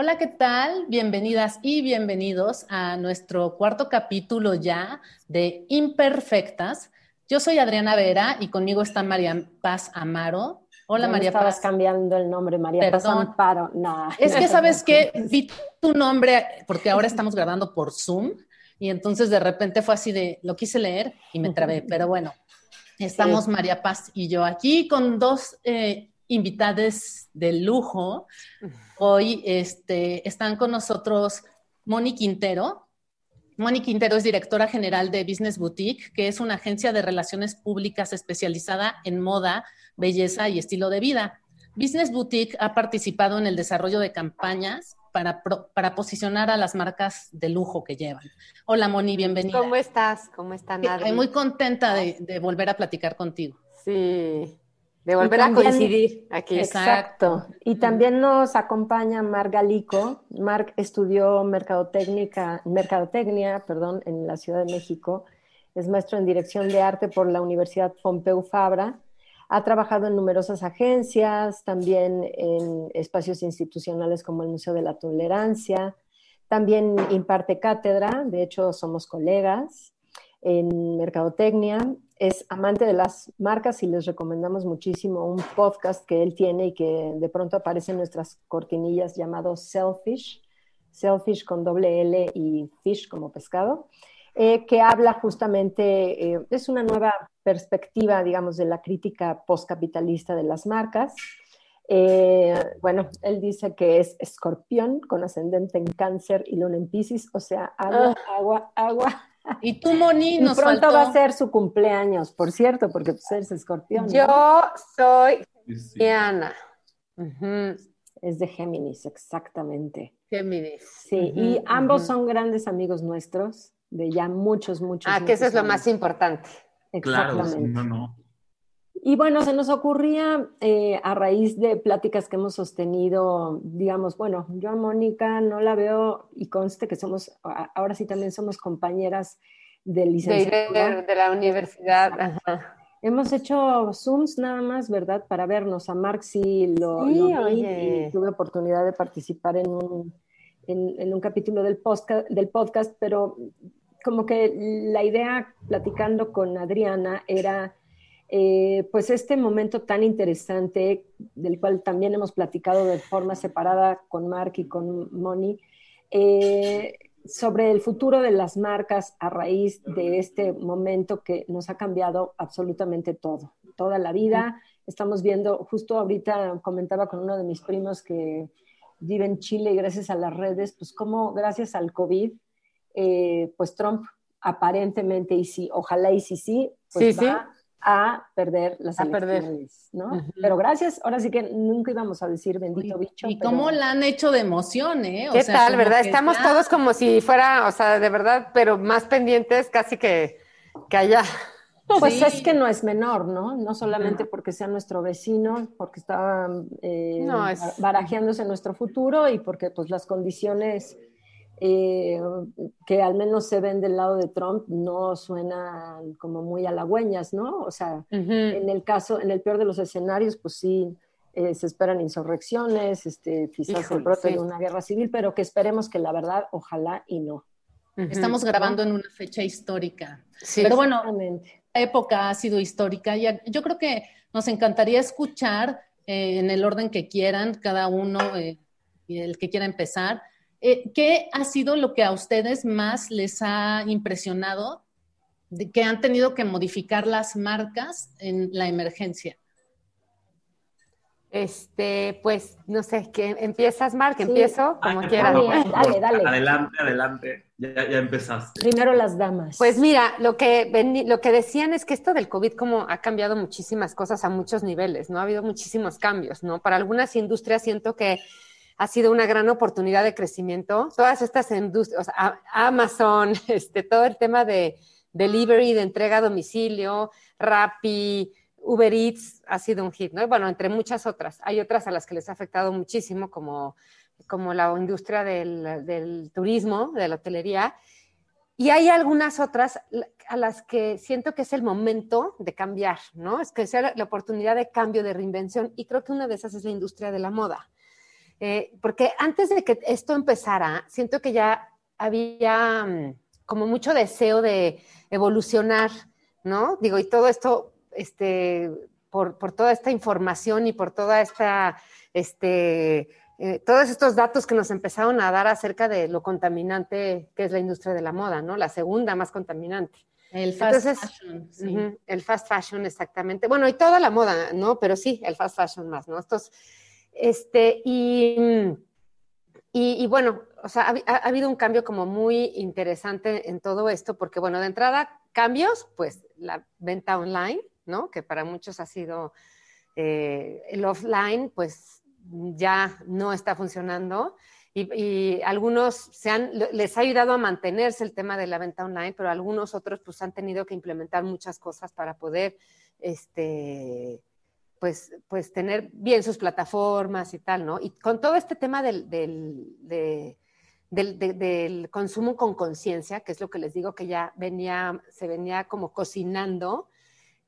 Hola, ¿qué tal? Bienvenidas y bienvenidos a nuestro cuarto capítulo ya de Imperfectas. Yo soy Adriana Vera y conmigo está María Paz Amaro. Hola, María Paz. estabas cambiando el nombre, María Paz Amparo. No. Es que, ¿sabes qué? Vi tu nombre porque ahora estamos grabando por Zoom y entonces de repente fue así de, lo quise leer y me trabé, pero bueno, estamos María Paz y yo aquí con dos eh, invitadas de lujo. Hoy este, están con nosotros Moni Quintero. Moni Quintero es directora general de Business Boutique, que es una agencia de relaciones públicas especializada en moda, belleza y estilo de vida. Business Boutique ha participado en el desarrollo de campañas para, para posicionar a las marcas de lujo que llevan. Hola Moni, bienvenida. ¿Cómo estás? ¿Cómo están? Estoy muy contenta de, de volver a platicar contigo. Sí, de volver a coincidir aquí. Exacto. Y también nos acompaña Marc Galico. Marc estudió mercadotecnia, mercadotecnia perdón, en la Ciudad de México. Es maestro en dirección de arte por la Universidad Pompeu Fabra. Ha trabajado en numerosas agencias, también en espacios institucionales como el Museo de la Tolerancia. También imparte cátedra, de hecho somos colegas en mercadotecnia es amante de las marcas y les recomendamos muchísimo un podcast que él tiene y que de pronto aparece en nuestras cortinillas llamado Selfish, Selfish con doble L y fish como pescado, eh, que habla justamente, eh, es una nueva perspectiva, digamos, de la crítica postcapitalista de las marcas. Eh, bueno, él dice que es escorpión con ascendente en cáncer y luna en piscis, o sea, agua, ah. agua, agua, y tú, Moni, nos pronto va a ser su cumpleaños, por cierto, porque pues eres escorpión. Yo soy Diana. Es de Géminis, exactamente. Géminis. Sí, y ambos son grandes amigos nuestros, de ya muchos, muchos. Ah, que eso es lo más importante. Exactamente. Claro, no, no. Y bueno, se nos ocurría eh, a raíz de pláticas que hemos sostenido, digamos, bueno, yo a Mónica no la veo y conste que somos, ahora sí también somos compañeras de licenciatura. De, la universidad. Hemos hecho Zooms nada más, ¿verdad? Para vernos. A Marx sí lo, vi y tuve oportunidad de participar en un, en, un capítulo del podcast, del podcast, pero como que la idea, platicando con Adriana, era eh, pues este momento tan interesante, del cual también hemos platicado de forma separada con Mark y con Moni, eh, sobre el futuro de las marcas a raíz de este momento que nos ha cambiado absolutamente todo, toda la vida. Estamos viendo, justo ahorita comentaba con uno de mis primos que vive en Chile y gracias a las redes, pues como gracias al COVID, eh, pues Trump aparentemente, y sí, ojalá y sí, sí, pues va a perder las a elecciones, ¿no? Pero gracias, ahora sí que nunca íbamos a decir bendito bicho. Y cómo la han hecho de emoción, ¿eh? ¿Qué tal, verdad? Estamos todos como si fuera, o sea, de verdad, pero más pendientes casi que, que allá. Pues es que no es menor, ¿no? No solamente porque sea nuestro vecino, porque está eh, barajeándose nuestro futuro y porque pues las condiciones eh, que al menos se ven del lado de Trump no suenan como muy halagüeñas, ¿no? O sea, en el caso, en el peor de los escenarios, pues sí, eh, se esperan insurrecciones, este, quizás el brote de una guerra civil, pero que esperemos que la verdad, ojalá y no. Estamos grabando en una fecha histórica. Sí, pero bueno, época ha sido histórica y yo creo que nos encantaría escuchar eh, en el orden que quieran, cada uno, el que quiera empezar, eh, ¿Qué ha sido lo que a ustedes más les ha impresionado de que han tenido que modificar las marcas en la emergencia? Este, pues, no sé, ¿qué empiezas, Mark? Empiezo como ah, quieras. Dale, dale, Adelante, adelante. Ya, ya, empezaste. Primero las damas. Pues mira, lo que, lo que decían es que esto del COVID como ha cambiado muchísimas cosas a muchos niveles, ¿no? Ha habido muchísimos cambios, ¿no? Para algunas industrias siento que ha sido una gran oportunidad de crecimiento. Todas estas industrias, Amazon, este, todo el tema de, delivery, de entrega a domicilio, Rappi, Uber Eats ha sido un hit, ¿no? Bueno, entre muchas otras. Hay otras a las que les ha afectado muchísimo, como, como la industria del, del turismo, de la hotelería. Y hay algunas otras a las que siento que es el momento de cambiar, ¿no? Es que sea la oportunidad de cambio, de reinvención. Y creo que una de esas es la industria de la moda. Eh, porque antes de que esto empezara, siento que ya había mm, como mucho deseo de evolucionar, ¿no? Digo, y todo esto, este, por, por toda esta información y por toda esta, este, eh, todos estos datos que nos empezaron a dar acerca de lo contaminante que es la industria de la moda, ¿no? La segunda más contaminante. El fast fashion. Sí. el fast fashion, exactamente. Bueno, y toda la moda, ¿no? Pero sí, el fast fashion más, ¿no? Estos, este, y, y, bueno, o sea, ha, habido un cambio como muy interesante en todo esto, porque bueno, de entrada, cambios, pues la venta online, ¿no? Que para muchos ha sido eh, el offline, pues ya no está funcionando. Y, algunos se han, les ha ayudado a mantenerse el tema de la venta online, pero algunos otros pues han tenido que implementar muchas cosas para poder este, pues, pues tener bien sus plataformas y tal, ¿no? Y con todo este tema del, del, del, consumo con conciencia, que es lo que les digo que ya venía, se venía como cocinando,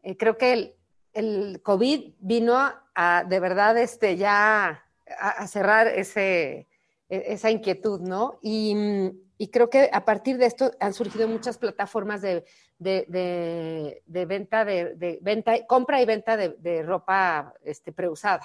eh, creo que el, el, COVID vino a, de verdad este, ya a, cerrar ese, e, esa inquietud, ¿no? Y, y, creo que a partir de esto han surgido muchas plataformas de, de, de, venta, de, venta, compra y venta de, ropa este, preusada.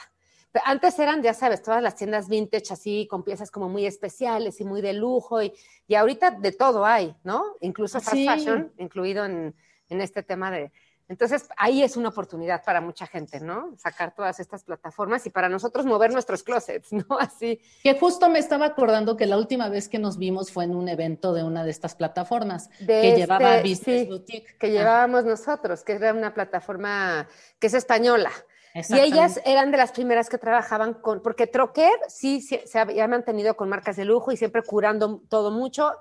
Antes eran, ya sabes, todas las tiendas vintage así, con piezas como muy especiales y muy de lujo, y, y ahorita de todo hay, ¿no? Incluso fast fashion, incluido en, en este tema de, entonces, ahí es una oportunidad para mucha gente, ¿no? Sacar todas estas plataformas y para nosotros mover nuestros closets, ¿no? Así. Que justo me estaba acordando que la última vez que nos vimos fue en un evento de una de estas plataformas que este, llevaba Business Boutique. Que llevábamos nosotros, que era una plataforma que es española. Y ellas eran de las primeras que trabajaban con, porque Troquer sí se había mantenido con marcas de lujo y siempre curando todo mucho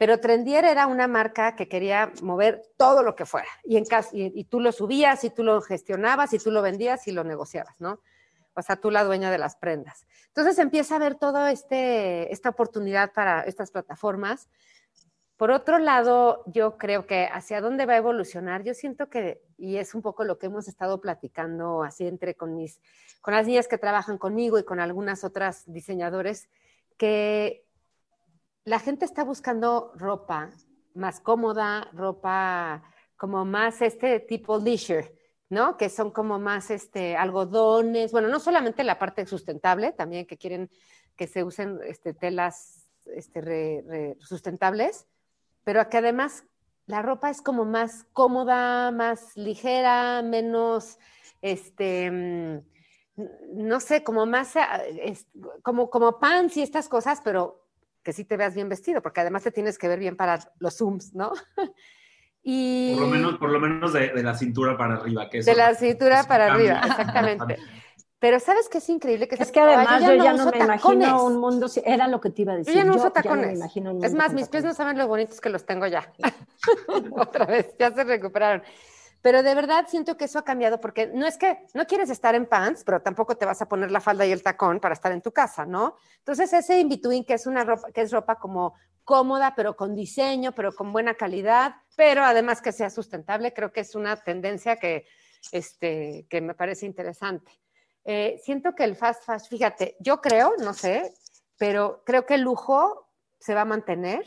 pero Trendier era una marca que quería mover todo lo que fuera. Y, en casa, y, tú lo subías, y tú lo gestionabas, y tú lo vendías y lo negociabas, ¿no? O sea, tú la dueña de las prendas. Entonces empieza a haber toda este, esta oportunidad para estas plataformas. Por otro lado, yo creo que hacia dónde va a evolucionar, yo siento que, y es un poco lo que hemos estado platicando así entre con mis, con las niñas que trabajan conmigo y con algunas otras diseñadores, que la gente está buscando ropa más cómoda, ropa como más este tipo leisure, ¿no? Que son como más este algodones, bueno, no solamente la parte sustentable, también que quieren que se usen este, telas este, sustentables, pero que además la ropa es como más cómoda, más ligera, menos, este, mm, no sé, como más, como, como pants y estas cosas, pero que sí te veas bien vestido, porque además te tienes que ver bien para los zooms, ¿no? y... Por lo menos, por lo menos de, la cintura para arriba. Que de la cintura para arriba, exactamente. Pero ¿sabes qué es increíble? Que es que además yo ya no, me imagino un mundo, era lo que te iba a decir. Yo ya no uso tacones. es más, mis pies no saben lo bonitos que los tengo ya. Otra vez, ya se recuperaron. Pero de verdad siento que eso ha cambiado porque no es que no quieres estar en pants, pero tampoco te vas a poner la falda y el tacón para estar en tu casa, ¿no? Entonces ese in-between que es una ropa, que es ropa como cómoda, pero con diseño, pero con buena calidad, pero además que sea sustentable, creo que es una tendencia que, este, que me parece interesante. Eh, siento que el fast fashion, fíjate, yo creo, no sé, pero creo que el lujo se va a mantener.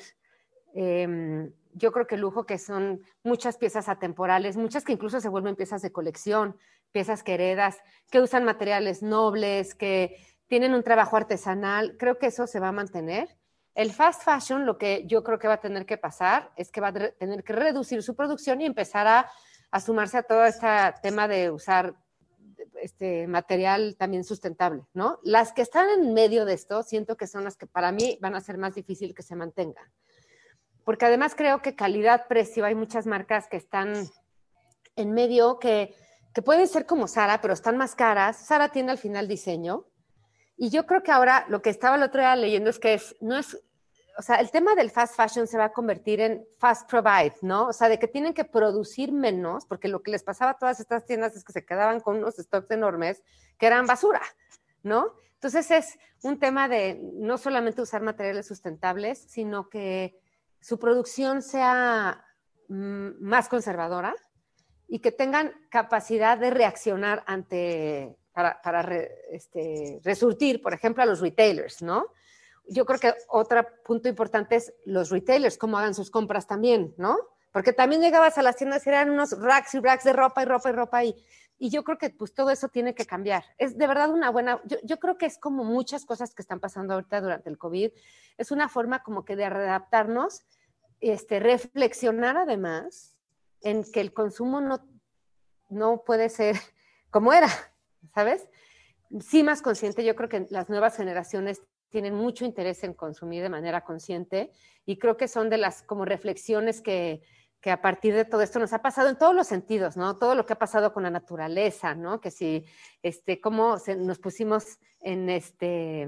Eh, yo creo que lujo que son muchas piezas atemporales, muchas que incluso se vuelven piezas de colección, piezas que heredas, que usan materiales nobles, que tienen un trabajo artesanal, creo que eso se va a mantener. El fast fashion, lo que yo creo que va a tener que pasar es que va a tener que reducir su producción y empezar a, sumarse a todo este tema de usar este material también sustentable, ¿no? Las que están en medio de esto, siento que son las que para mí van a ser más difícil que se mantengan porque además creo que calidad-precio, hay muchas marcas que están en medio que, que pueden ser como Sara, pero están más caras. Sara tiene al final diseño. Y yo creo que ahora lo que estaba el otro día leyendo es que es, no es, o sea, el tema del fast fashion se va a convertir en fast provide, ¿no? O sea, de que tienen que producir menos, porque lo que les pasaba a todas estas tiendas es que se quedaban con unos stocks enormes que eran basura, ¿no? Entonces es un tema de no solamente usar materiales sustentables, sino que su producción sea mm, más conservadora y que tengan capacidad de reaccionar ante, para, este, resurtir, por ejemplo, a los retailers, ¿no? Yo creo que otro punto importante es los retailers, cómo hagan sus compras también, ¿no? Porque también llegabas a las tiendas y eran unos racks y racks de ropa y ropa y ropa y, y yo creo que pues todo eso tiene que cambiar. Es de verdad una buena, yo, creo que es como muchas cosas que están pasando ahorita durante el COVID, es una forma como que de readaptarnos, este, reflexionar además en que el consumo no, no puede ser como era, ¿sabes? Sí más consciente, yo creo que las nuevas generaciones tienen mucho interés en consumir de manera consciente y creo que son de las como reflexiones que, que a partir de todo esto nos ha pasado en todos los sentidos, ¿no? Todo lo que ha pasado con la naturaleza, ¿no? Que si, este, cómo nos pusimos en este,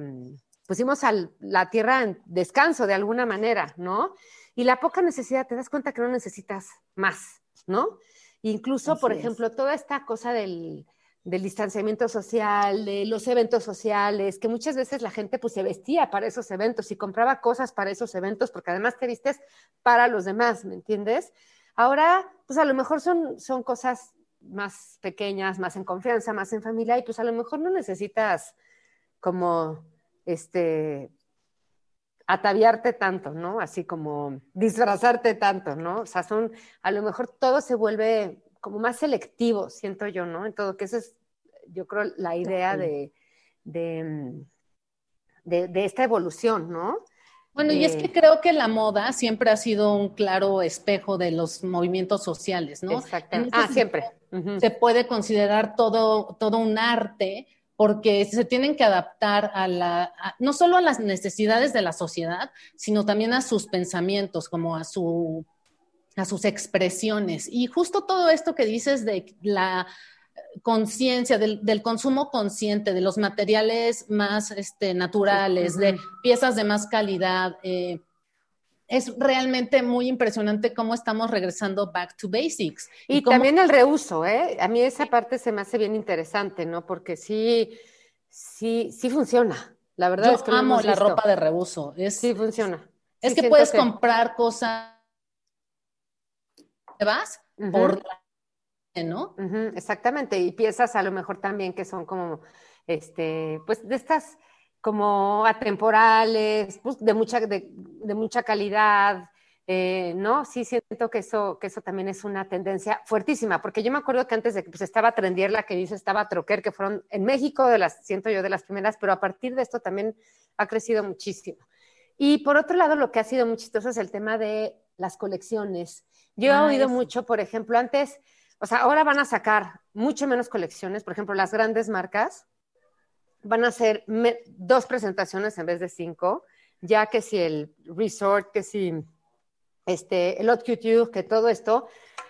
pusimos a la tierra en descanso de alguna manera, ¿no? Y la poca necesidad, te das cuenta que no necesitas más, ¿no? Incluso, por ejemplo, toda esta cosa del, del distanciamiento social, de los eventos sociales, que muchas veces la gente pues se vestía para esos eventos y compraba cosas para esos eventos, porque además te vistes para los demás, ¿me entiendes? Ahora, pues a lo mejor son, son cosas más pequeñas, más en confianza, más en familia, y pues a lo mejor no necesitas como, este, ataviarte tanto, ¿no? Así como disfrazarte tanto, ¿no? O sea, son, a lo mejor todo se vuelve como más selectivo, siento yo, ¿no? En todo, que esa es, yo creo, la idea de, de, esta evolución, ¿no? Bueno, y es que creo que la moda siempre ha sido un claro espejo de los movimientos sociales, ¿no? Exactamente. Ah, siempre. Se puede considerar todo, todo un arte porque se tienen que adaptar a la, no solo a las necesidades de la sociedad, sino también a sus pensamientos, como a su a sus expresiones. Y justo todo esto que dices de la conciencia, del, consumo consciente, de los materiales más este, naturales, de piezas de más calidad, eh, es realmente muy impresionante cómo estamos regresando back to basics. Y, también el reuso, ¿eh? A mí esa parte se me hace bien interesante, ¿no? Porque sí, sí, sí funciona. La verdad es que amo la ropa de reuso. Es, sí funciona. Es que puedes comprar cosas vas por ¿no? exactamente, y piezas a lo mejor también que son como, este, pues de estas como atemporales, pues de mucha, de, mucha calidad, eh, ¿no? Sí siento que eso, que eso también es una tendencia fuertísima, porque yo me acuerdo que antes de que pues, estaba Trendier, la que dice estaba Troquer, que fueron en México de las, siento yo, de las primeras, pero a partir de esto también ha crecido muchísimo. Y por otro lado, lo que ha sido muy chistoso es el tema de las colecciones. Yo he ah, oído mucho, por ejemplo, antes, o sea, ahora van a sacar mucho menos colecciones, por ejemplo, las grandes marcas van a hacer dos presentaciones en vez de cinco, ya que si el resort, que si este, el haute couture, que todo esto,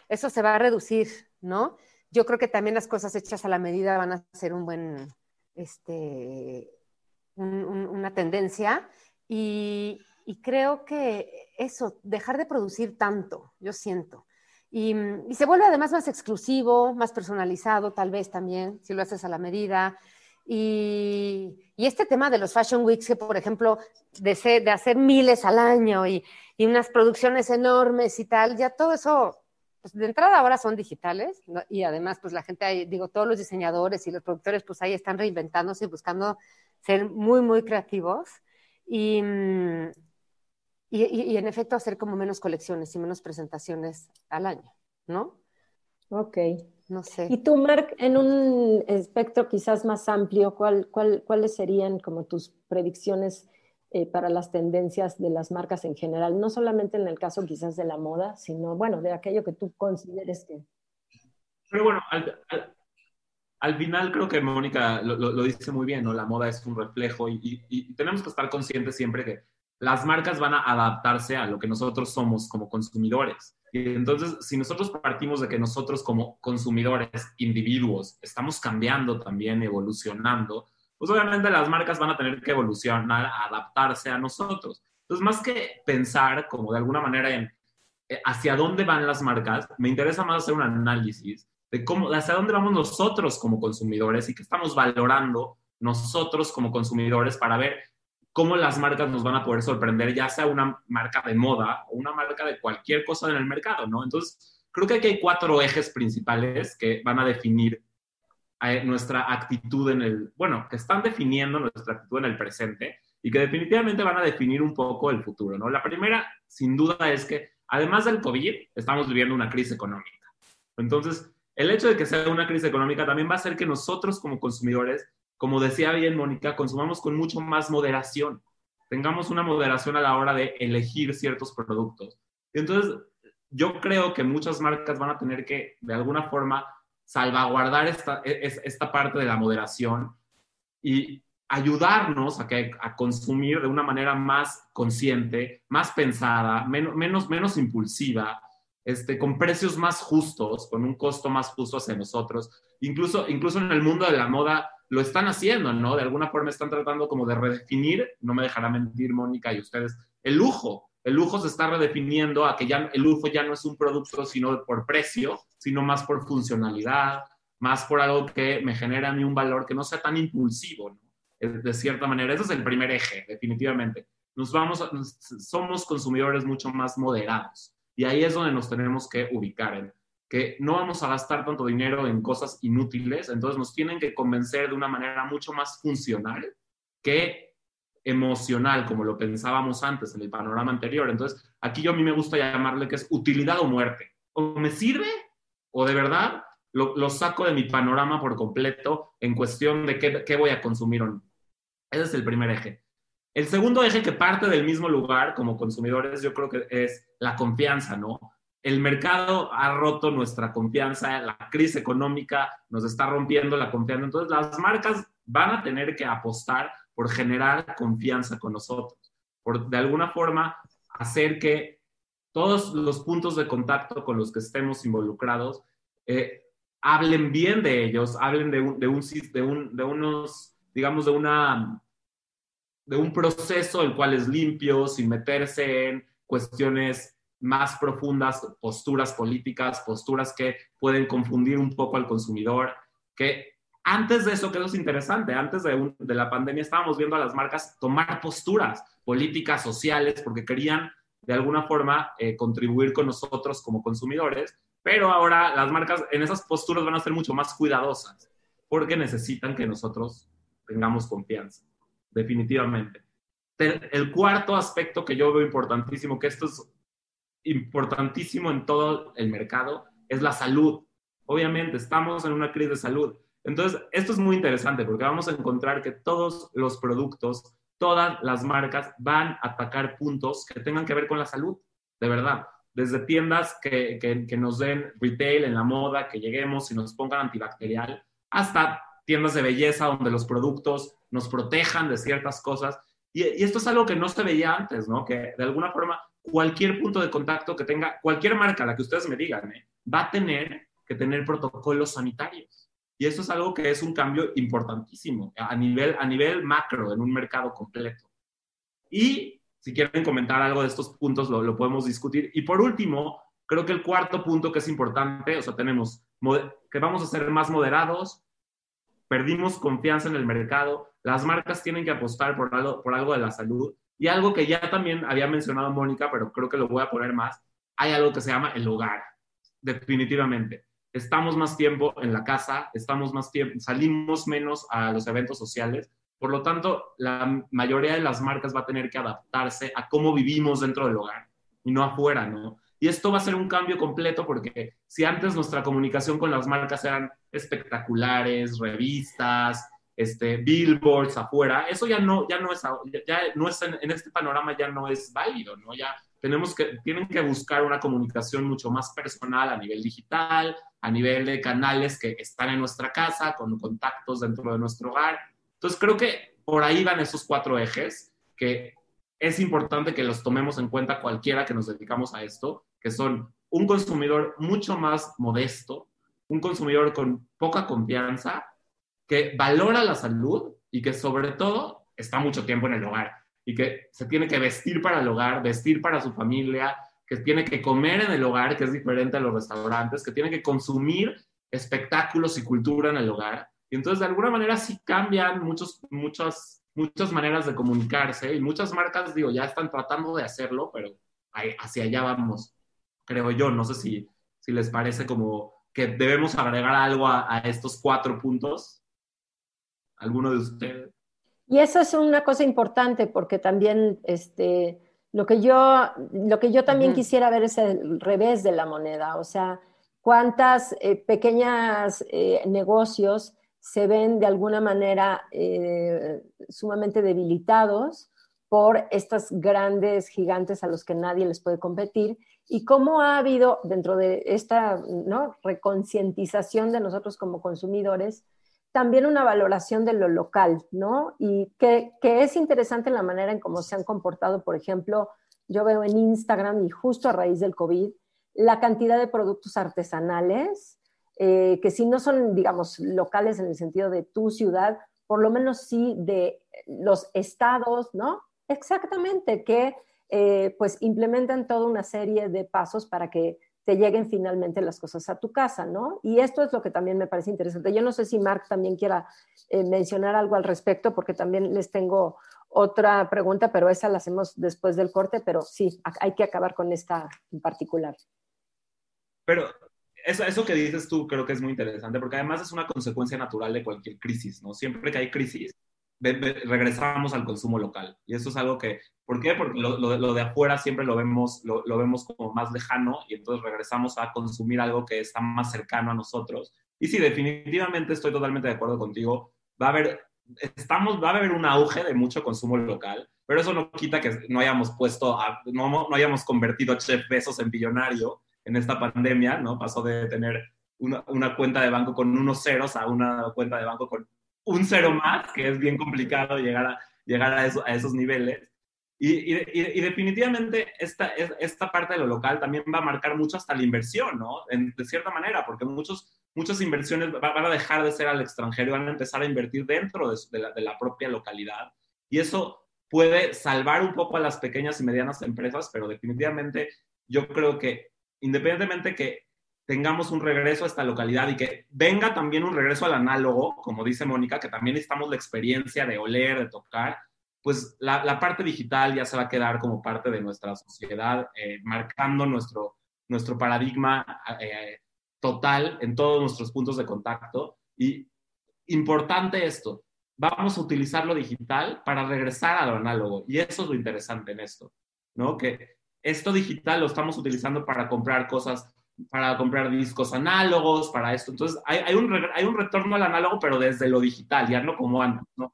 eso se va a reducir, ¿no? Yo creo que también las cosas hechas a la medida van a ser un buen, este, una tendencia y, y creo que eso, dejar de producir tanto, yo siento. Y, se vuelve además más exclusivo, más personalizado, tal vez también, si lo haces a la medida. Y, este tema de los Fashion Weeks, que por ejemplo, de, de hacer miles al año y, y, unas producciones enormes y tal, ya todo eso, pues de entrada ahora son digitales y además pues la gente, digo, todos los diseñadores y los productores pues ahí están reinventándose y buscando ser muy, muy creativos. Y, y, en efecto hacer como menos colecciones y menos presentaciones al año, ¿no? Ok. No sé. Y tú, Mark, en un espectro quizás más amplio, ¿cuál, cuáles serían como tus predicciones eh, para las tendencias de las marcas en general? No solamente en el caso quizás de la moda, sino, bueno, de aquello que tú consideres que... Pero bueno, al, final creo que Mónica lo, dice muy bien, ¿no? La moda es un reflejo y, y tenemos que estar conscientes siempre que las marcas van a adaptarse a lo que nosotros somos como consumidores. Y entonces, si nosotros partimos de que nosotros como consumidores, individuos, estamos cambiando también, evolucionando, pues obviamente las marcas van a tener que evolucionar, adaptarse a nosotros. Entonces, más que pensar como de alguna manera en eh, hacia dónde van las marcas, me interesa más hacer un análisis de cómo, hacia dónde vamos nosotros como consumidores y qué estamos valorando nosotros como consumidores para ver cómo las marcas nos van a poder sorprender, ya sea una marca de moda o una marca de cualquier cosa en el mercado, ¿no? Entonces, creo que aquí hay cuatro ejes principales que van a definir eh, nuestra actitud en el, bueno, que están definiendo nuestra actitud en el presente y que definitivamente van a definir un poco el futuro, ¿no? La primera, sin duda, es que además del COVID, estamos viviendo una crisis económica. Entonces, el hecho de que sea una crisis económica también va a hacer que nosotros como consumidores, como decía bien Mónica, consumamos con mucho más moderación. Tengamos una moderación a la hora de elegir ciertos productos. Entonces, yo creo que muchas marcas van a tener que, de alguna forma, salvaguardar esta, esta parte de la moderación y ayudarnos a, que, a consumir de una manera más consciente, más pensada, menos, menos, menos impulsiva, este, con precios más justos, con un costo más justo hacia nosotros. Incluso, incluso en el mundo de la moda lo están haciendo, ¿no? De alguna forma están tratando como de redefinir, no me dejará mentir Mónica y ustedes, el lujo. El lujo se está redefiniendo a que ya el lujo ya no es un producto sino por precio, sino más por funcionalidad, más por algo que me genera a mí un valor que no sea tan impulsivo, ¿no? de cierta manera. Ese es el primer eje, definitivamente. Nos vamos, somos consumidores mucho más moderados y ahí es donde nos tenemos que ubicar, que no vamos a gastar tanto dinero en cosas inútiles, entonces nos tienen que convencer de una manera mucho más funcional que emocional, como lo pensábamos antes en el panorama anterior. Entonces, aquí yo a mí me gusta llamarle que es utilidad o muerte. O me sirve o de verdad lo, saco de mi panorama por completo en cuestión de qué, qué voy a consumir o no. Ese es el primer eje. El segundo eje que parte del mismo lugar como consumidores, yo creo que es la confianza, ¿no? El mercado ha roto nuestra confianza, la crisis económica nos está rompiendo la confianza. Entonces, las marcas van a tener que apostar por generar confianza con nosotros, por de alguna forma hacer que todos los puntos de contacto con los que estemos involucrados eh, hablen bien de ellos, hablen de, un, de, un, de, unos, digamos, de una de un proceso el cual es limpio, sin meterse en cuestiones más profundas, posturas políticas, posturas que pueden confundir un poco al consumidor, que antes de eso, que es interesante, antes de, de, la pandemia estábamos viendo a las marcas tomar posturas políticas, sociales, porque querían de alguna forma eh, contribuir con nosotros como consumidores, pero ahora las marcas en esas posturas van a ser mucho más cuidadosas porque necesitan que nosotros tengamos confianza, definitivamente. El cuarto aspecto que yo veo importantísimo, que esto es importantísimo en todo el mercado, es la salud. Obviamente, estamos en una crisis de salud. Entonces, esto es muy interesante porque vamos a encontrar que todos los productos, todas las marcas van a atacar puntos que tengan que ver con la salud, de verdad desde tiendas que, que, nos den retail en la moda, que lleguemos y nos pongan antibacterial, hasta tiendas de belleza donde los productos nos protejan de ciertas cosas. Y, esto es algo que no se veía antes, ¿no? Que de alguna forma cualquier punto de contacto que tenga, cualquier marca, la que ustedes me digan, ¿eh? va a tener que tener protocolos sanitarios. Y esto es algo que es un cambio importantísimo a nivel, a nivel macro en un mercado completo. Y si quieren comentar algo de estos puntos, lo, podemos discutir. Y por último, creo que el cuarto punto que es importante, o sea, tenemos que vamos a ser más moderados, perdimos confianza en el mercado, las marcas tienen que apostar por algo, por algo de la salud. Y algo que ya también había mencionado Mónica, pero creo que lo voy a poner más, hay algo que se llama el hogar, definitivamente. Estamos más tiempo en la casa, estamos más tiempo, salimos menos a los eventos sociales por lo tanto, la mayoría de las marcas va a tener que adaptarse a cómo vivimos dentro del hogar y no afuera, ¿no? Y esto va a ser un cambio completo porque si antes nuestra comunicación con las marcas eran espectaculares, revistas, este, billboards afuera, eso ya no, ya no es, ya no es en, en, este panorama ya no es válido, ¿no? Ya tenemos que, tienen que buscar una comunicación mucho más personal a nivel digital, a nivel de canales que están en nuestra casa, con contactos dentro de nuestro hogar entonces, creo que por ahí van esos cuatro ejes que es importante que los tomemos en cuenta cualquiera que nos dedicamos a esto, que son un consumidor mucho más modesto, un consumidor con poca confianza, que valora la salud y que sobre todo está mucho tiempo en el hogar. y que se tiene que vestir para el hogar, vestir para su familia, que tiene que comer en el hogar, que es diferente a los restaurantes, que tiene que consumir espectáculos y cultura en el hogar. Y entonces, de alguna manera, sí cambian muchos, muchas, muchas maneras de comunicarse y muchas marcas, digo, ya están tratando de hacerlo, pero hacia allá vamos, creo yo. No sé si, si les parece como que debemos agregar algo a, a estos cuatro puntos. ¿Alguno de ustedes? Y eso es una cosa importante porque también este, lo, que yo, lo que yo también quisiera ver es el revés de la moneda, o sea, cuántas eh, pequeñas eh, negocios se ven de alguna manera eh, sumamente debilitados por estas grandes gigantes a los que nadie les puede competir y cómo ha habido dentro de esta ¿no? reconcientización de nosotros como consumidores también una valoración de lo local, ¿no? Y que, es interesante la manera en cómo se han comportado, por ejemplo, yo veo en Instagram y justo a raíz del COVID, la cantidad de productos artesanales, eh, que si no son, digamos, locales en el sentido de tu ciudad, por lo menos sí de los estados, ¿no? Exactamente, que eh, pues implementan toda una serie de pasos para que te lleguen finalmente las cosas a tu casa, ¿no? Y esto es lo que también me parece interesante. Yo no sé si Mark también quiera eh, mencionar algo al respecto, porque también les tengo otra pregunta, pero esa la hacemos después del corte, pero sí, hay que acabar con esta en particular. Pero eso, eso que dices tú creo que es muy interesante, porque además es una consecuencia natural de cualquier crisis, ¿no? Siempre que hay crisis, regresamos al consumo local. Y eso es algo que, ¿por qué? Porque lo, de afuera siempre lo vemos, lo, vemos como más lejano y entonces regresamos a consumir algo que está más cercano a nosotros. Y sí, definitivamente estoy totalmente de acuerdo contigo. Va a haber, estamos, va a haber un auge de mucho consumo local, pero eso no quita que no hayamos puesto, no, no hayamos convertido a Chef Bezos en billonario en esta pandemia, ¿no? Pasó de tener una, una, cuenta de banco con unos ceros a una cuenta de banco con un cero más, que es bien complicado llegar a, llegar a, a esos niveles. Y, y, definitivamente esta, esta parte de lo local también va a marcar mucho hasta la inversión, ¿no? de cierta manera, porque muchos, muchas inversiones van a dejar de ser al extranjero y van a empezar a invertir dentro de, la, de la propia localidad. Y eso puede salvar un poco a las pequeñas y medianas empresas, pero definitivamente yo creo que independientemente que tengamos un regreso a esta localidad y que venga también un regreso al análogo, como dice Mónica, que también necesitamos la experiencia de oler, de tocar, pues la, parte digital ya se va a quedar como parte de nuestra sociedad, eh, marcando nuestro, nuestro paradigma eh, total en todos nuestros puntos de contacto. Y importante esto, vamos a utilizar lo digital para regresar a lo análogo. Y eso es lo interesante en esto, ¿no? Que esto digital lo estamos utilizando para comprar cosas para comprar discos análogos, para esto. Entonces, hay, hay, un, hay un retorno al análogo, pero desde lo digital, ya no como antes, ¿no?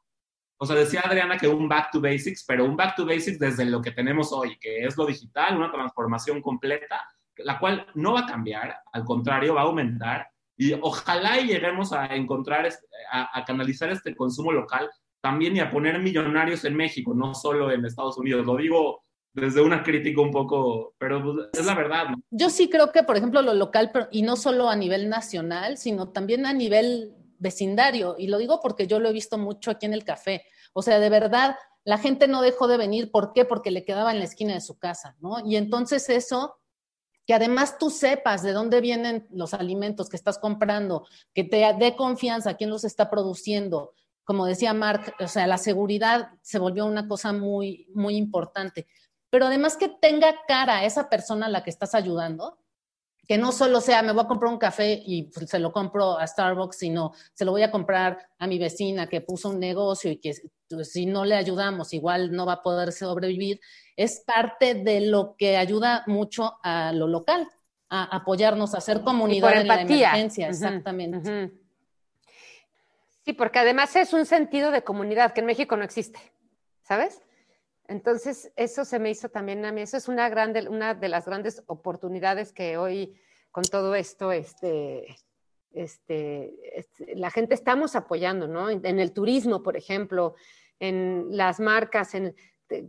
O sea, decía Adriana que un back to basics, pero un back to basics desde lo que tenemos hoy, que es lo digital, una transformación completa, la cual no va a cambiar, al contrario, va a aumentar. Y ojalá y lleguemos a encontrar, a, a canalizar este consumo local también y a poner millonarios en México, no solo en Estados Unidos. Lo digo desde una crítica un poco, pero pues, es la verdad. ¿no? Yo sí creo que, por ejemplo, lo local, y no solo a nivel nacional, sino también a nivel vecindario, y lo digo porque yo lo he visto mucho aquí en el café. O sea, de verdad, la gente no dejó de venir. ¿Por qué? Porque le quedaba en la esquina de su casa, ¿no? Y entonces eso, que además tú sepas de dónde vienen los alimentos que estás comprando, que te dé confianza quién los está produciendo. Como decía Mark, o sea, la seguridad se volvió una cosa muy, muy importante pero además que tenga cara a esa persona a la que estás ayudando, que no solo sea, me voy a comprar un café y pues, se lo compro a Starbucks, sino se lo voy a comprar a mi vecina que puso un negocio y que pues, si no le ayudamos igual no va a poder sobrevivir, es parte de lo que ayuda mucho a lo local, a apoyarnos, a hacer comunidad en la emergencia, exactamente. Sí, porque además es un sentido de comunidad que en México no existe, ¿sabes? Entonces, eso se me hizo también a mí, eso es una, grande, una de las grandes oportunidades que hoy con todo esto, este, este, este la gente estamos apoyando, ¿no? En, el turismo, por ejemplo, en las marcas, en,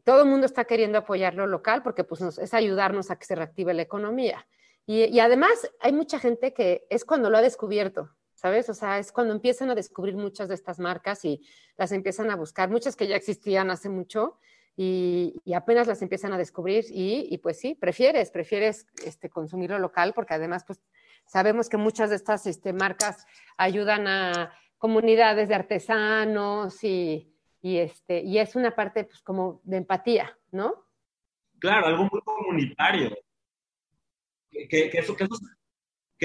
todo el mundo está queriendo apoyar lo local porque pues es ayudarnos a que se reactive la economía. Y, y, además hay mucha gente que es cuando lo ha descubierto, ¿sabes? O sea, es cuando empiezan a descubrir muchas de estas marcas y las empiezan a buscar, muchas que ya existían hace mucho, y, apenas las empiezan a descubrir y, pues sí, prefieres, prefieres este, consumir lo local porque además pues sabemos que muchas de estas este, marcas ayudan a comunidades de artesanos y, este, y es una parte pues como de empatía, ¿no? Claro, algo muy comunitario. Que, eso, que, eso,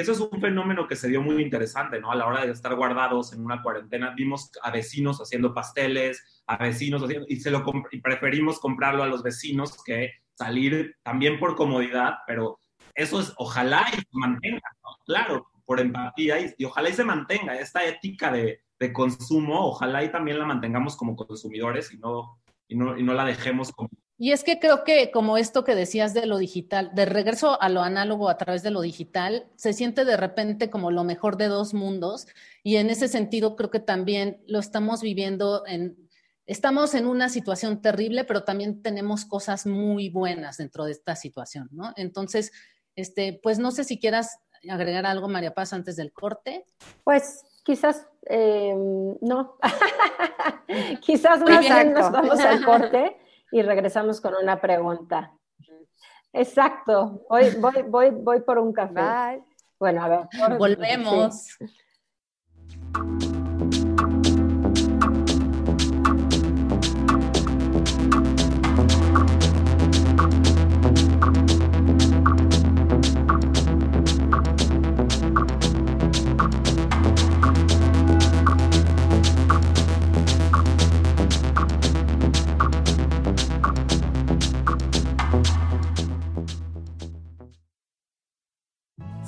es un fenómeno que se dio muy interesante, ¿no? A la hora de estar guardados en una cuarentena, vimos a vecinos haciendo pasteles, a vecinos haciendo, y, se lo, y preferimos comprarlo a los vecinos que salir también por comodidad, pero eso es, ojalá y se mantenga, ¿no? Claro, por empatía y, ojalá y se mantenga esta ética de, de, consumo, ojalá y también la mantengamos como consumidores y no, y no, y no la dejemos como y es que creo que como esto que decías de lo digital, de regreso a lo análogo a través de lo digital, se siente de repente como lo mejor de dos mundos. Y en ese sentido creo que también lo estamos viviendo en, estamos en una situación terrible, pero también tenemos cosas muy buenas dentro de esta situación, ¿no? Entonces, este, pues no sé si quieras agregar algo, María Paz, antes del corte. Pues quizás eh, no, quizás más bien nos vamos al corte y regresamos con una pregunta. Exacto, voy, voy, voy, voy por un café. Bueno, a ver. Volvemos.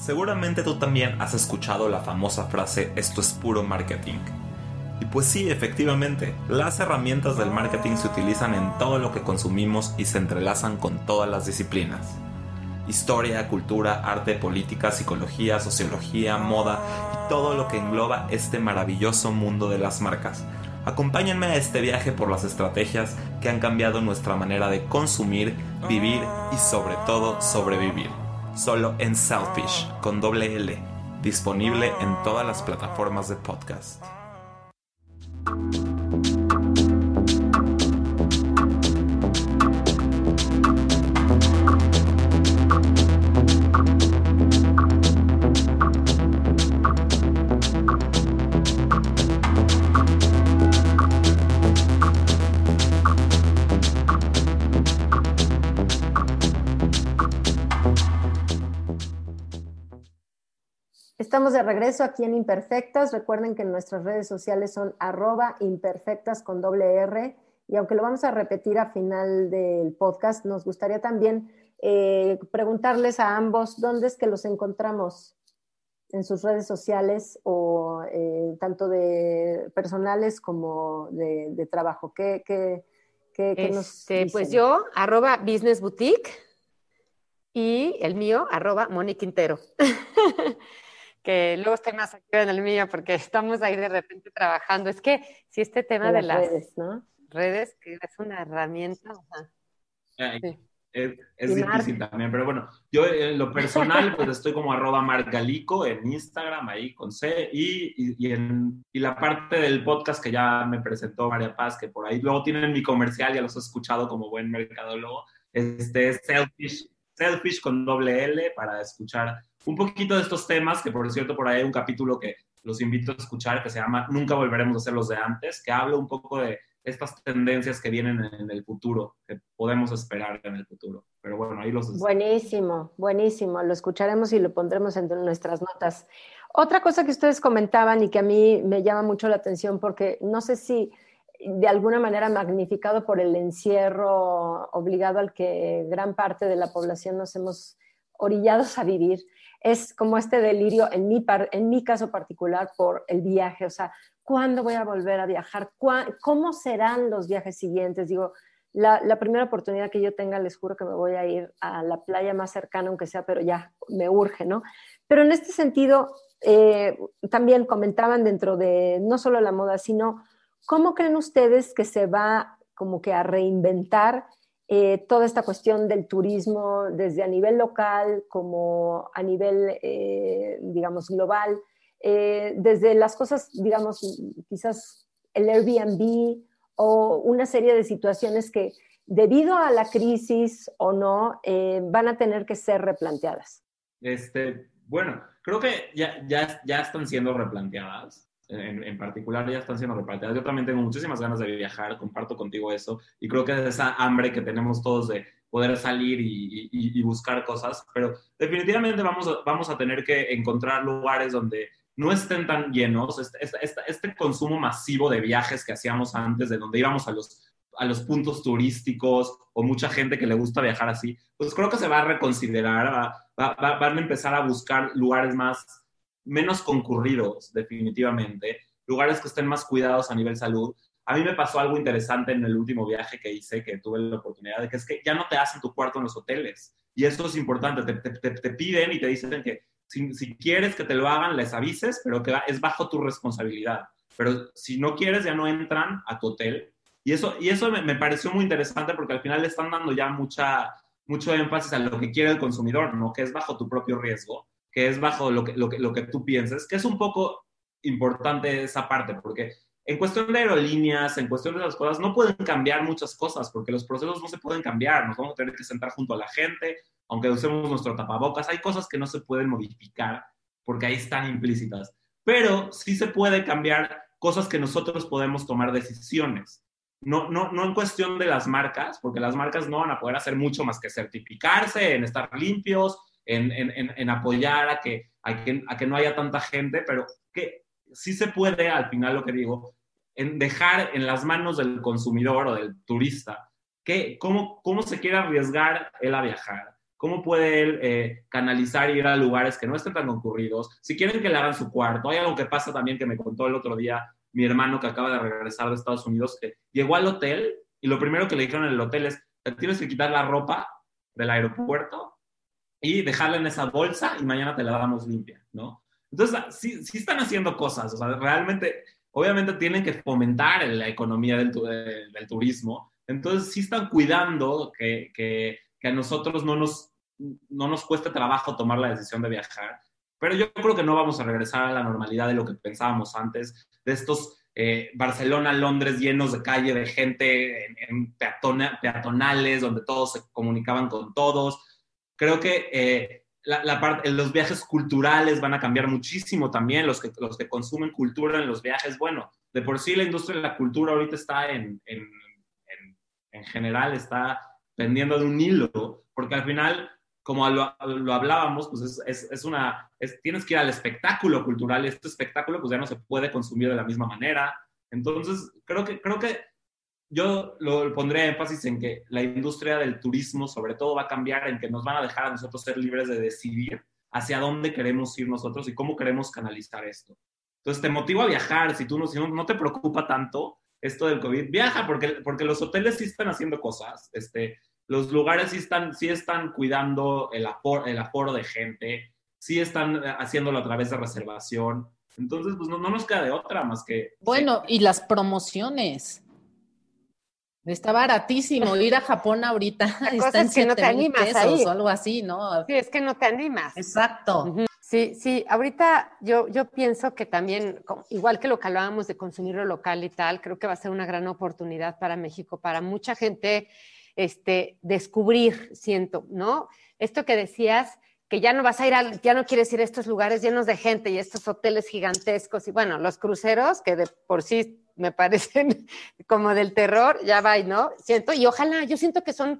Seguramente tú también has escuchado la famosa frase esto es puro marketing. Y pues sí, efectivamente, las herramientas del marketing se utilizan en todo lo que consumimos y se entrelazan con todas las disciplinas. Historia, cultura, arte, política, psicología, sociología, moda y todo lo que engloba este maravilloso mundo de las marcas. Acompáñenme a este viaje por las estrategias que han cambiado nuestra manera de consumir, vivir y sobre todo sobrevivir solo en Selfish, con doble L, disponible en todas las plataformas de podcast. Estamos de regreso aquí en Imperfectas. Recuerden que nuestras redes sociales son arroba imperfectas con doble R. Y aunque lo vamos a repetir a final del podcast, nos gustaría también eh, preguntarles a ambos dónde es que los encontramos en sus redes sociales o eh, tanto de personales como de, trabajo. ¿Qué, qué, qué, nos este, Pues yo, arroba Business Boutique y el mío, arroba Moni Quintero. que luego estoy más activa en el mío porque estamos ahí de repente trabajando. Es que si este tema de, las, redes, ¿no? Redes, que es una herramienta. Es, difícil también, pero bueno, yo en lo personal pues estoy como arroba margalico en Instagram ahí con C y, y, en, y la parte del podcast que ya me presentó María Paz, que por ahí luego tienen mi comercial, ya los he escuchado como buen mercadólogo, este es Selfish, Selfish con doble L para escuchar un poquito de estos temas, que por cierto por ahí hay un capítulo que los invito a escuchar que se llama Nunca volveremos a ser los de antes, que habla un poco de estas tendencias que vienen en el futuro, que podemos esperar en el futuro. Pero bueno, ahí los... Buenísimo, buenísimo. Lo escucharemos y lo pondremos entre nuestras notas. Otra cosa que ustedes comentaban y que a mí me llama mucho la atención porque no sé si de alguna manera magnificado por el encierro obligado al que gran parte de la población nos hemos orillados a vivir, es como este delirio, en mi, en mi caso particular, por el viaje, o sea, ¿cuándo voy a volver a viajar? ¿Cómo serán los viajes siguientes? Digo, la, primera oportunidad que yo tenga, les juro que me voy a ir a la playa más cercana, aunque sea, pero ya me urge, ¿no? Pero en este sentido, eh, también comentaban dentro de no solo la moda, sino cómo creen ustedes que se va como que a reinventar eh, toda esta cuestión del turismo desde a nivel local como a nivel, eh, digamos, global, eh, desde las cosas, digamos, quizás el Airbnb o una serie de situaciones que debido a la crisis o no, van a tener que ser replanteadas? Este, bueno, creo que ya, ya, ya están siendo replanteadas. En, particular ya están siendo replanteadas. Yo también tengo muchísimas ganas de viajar, comparto contigo eso, y creo que es esa hambre que tenemos todos de poder salir y, y, buscar cosas, pero definitivamente vamos a, vamos a tener que encontrar lugares donde no estén tan llenos, este, este, este, consumo masivo de viajes que hacíamos antes, de donde íbamos a los, a los puntos turísticos o mucha gente que le gusta viajar así, pues creo que se va a reconsiderar, van a empezar a buscar lugares más, menos concurridos, definitivamente, lugares que estén más cuidados a nivel salud. A mí me pasó algo interesante en el último viaje que hice, que tuve la oportunidad de que es que ya no te hacen tu cuarto en los hoteles. Y eso es importante, te, te, te piden y te dicen que si, quieres que te lo hagan, les avises, pero que es bajo tu responsabilidad. Pero si no quieres, ya no entran a tu hotel. Y eso, y eso me, pareció muy interesante porque al final le están dando ya mucha, mucho énfasis a lo que quiere el consumidor, ¿no? Que es bajo tu propio riesgo, que es bajo lo que, lo que, lo que tú pienses, que es un poco importante esa parte, porque en cuestión de aerolíneas, en cuestión de las cosas, no pueden cambiar muchas cosas, porque los procesos no se pueden cambiar, nos vamos a tener que sentar junto a la gente, aunque usemos nuestro tapabocas, hay cosas que no se pueden modificar porque ahí están implícitas. Pero sí se puede cambiar cosas que nosotros podemos tomar decisiones. No, no, no en cuestión de las marcas, porque las marcas no van a poder hacer mucho más que certificarse, en estar limpios, en, apoyar a que, a que, no haya tanta gente, pero que sí se puede, al final lo que digo, en dejar en las manos del consumidor o del turista que, cómo, cómo se quiere arriesgar él a viajar, cómo puede él eh, canalizar y ir a lugares que no estén tan concurridos. Si quieren que le hagan su cuarto, hay algo que pasa también que me contó el otro día mi hermano que acaba de regresar de Estados Unidos, que llegó al hotel y lo primero que le dijeron en el hotel es, tienes que quitar la ropa del aeropuerto y dejarla en esa bolsa y mañana te la damos limpia, ¿no? Entonces, sí, sí están haciendo cosas, o sea, realmente, obviamente tienen que fomentar la economía del, del turismo, entonces sí están cuidando que, que, que a nosotros no nos no nos cueste trabajo tomar la decisión de viajar, pero yo creo que no vamos a regresar a la normalidad de lo que pensábamos antes, de estos eh, Barcelona, Londres llenos de calle, de gente en, peatonales, donde todos se comunicaban con todos. Creo que eh, la, parte, los viajes culturales van a cambiar muchísimo también, los que, los que consumen cultura en los viajes. Bueno, de por sí la industria de la cultura ahorita está en, en, en general, está pendiendo de un hilo, porque al final como lo, hablábamos, pues es, una, tienes que ir al espectáculo cultural, este espectáculo pues ya no se puede consumir de la misma manera. Entonces, creo que, creo que yo lo pondría énfasis en que la industria del turismo sobre todo va a cambiar, en que nos van a dejar a nosotros ser libres de decidir hacia dónde queremos ir nosotros y cómo queremos canalizar esto. Entonces, te motiva a viajar, si tú no, si no, te preocupa tanto esto del COVID, viaja porque, porque los hoteles sí están haciendo cosas. Este, los lugares sí están, sí están cuidando el aforo, el aforo de gente, sí están eh, haciéndolo a través de reservación. Entonces, pues no, nos queda de otra más que... Bueno, y las promociones. Está baratísimo ir a Japón ahorita. está en que no te animas o algo así, ¿no? Sí, es que no te animas. Exacto. Sí, sí, ahorita yo, yo pienso que también, igual que lo que hablábamos de consumir lo local y tal, creo que va a ser una gran oportunidad para México, para mucha gente este, descubrir, siento, ¿no? Esto que decías, que ya no vas a ir a, ya no quieres ir a estos lugares llenos de gente y estos hoteles gigantescos y bueno, los cruceros, que de por sí me parecen como del terror, ya va, ¿no? Siento, y ojalá, yo siento que son,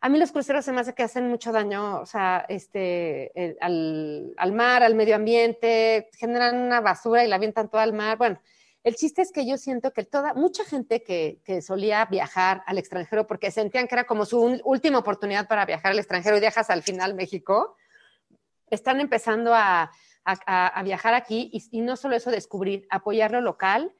a mí los cruceros se me hace que hacen mucho daño, o sea, este, al, al mar, al medio ambiente, generan una basura y la avientan todo al mar, bueno, el chiste es que yo siento que toda, mucha gente que, solía viajar al extranjero porque sentían que era como su última oportunidad para viajar al extranjero y viajas al final México, están empezando a, viajar aquí y, no solo eso, descubrir, apoyar lo local,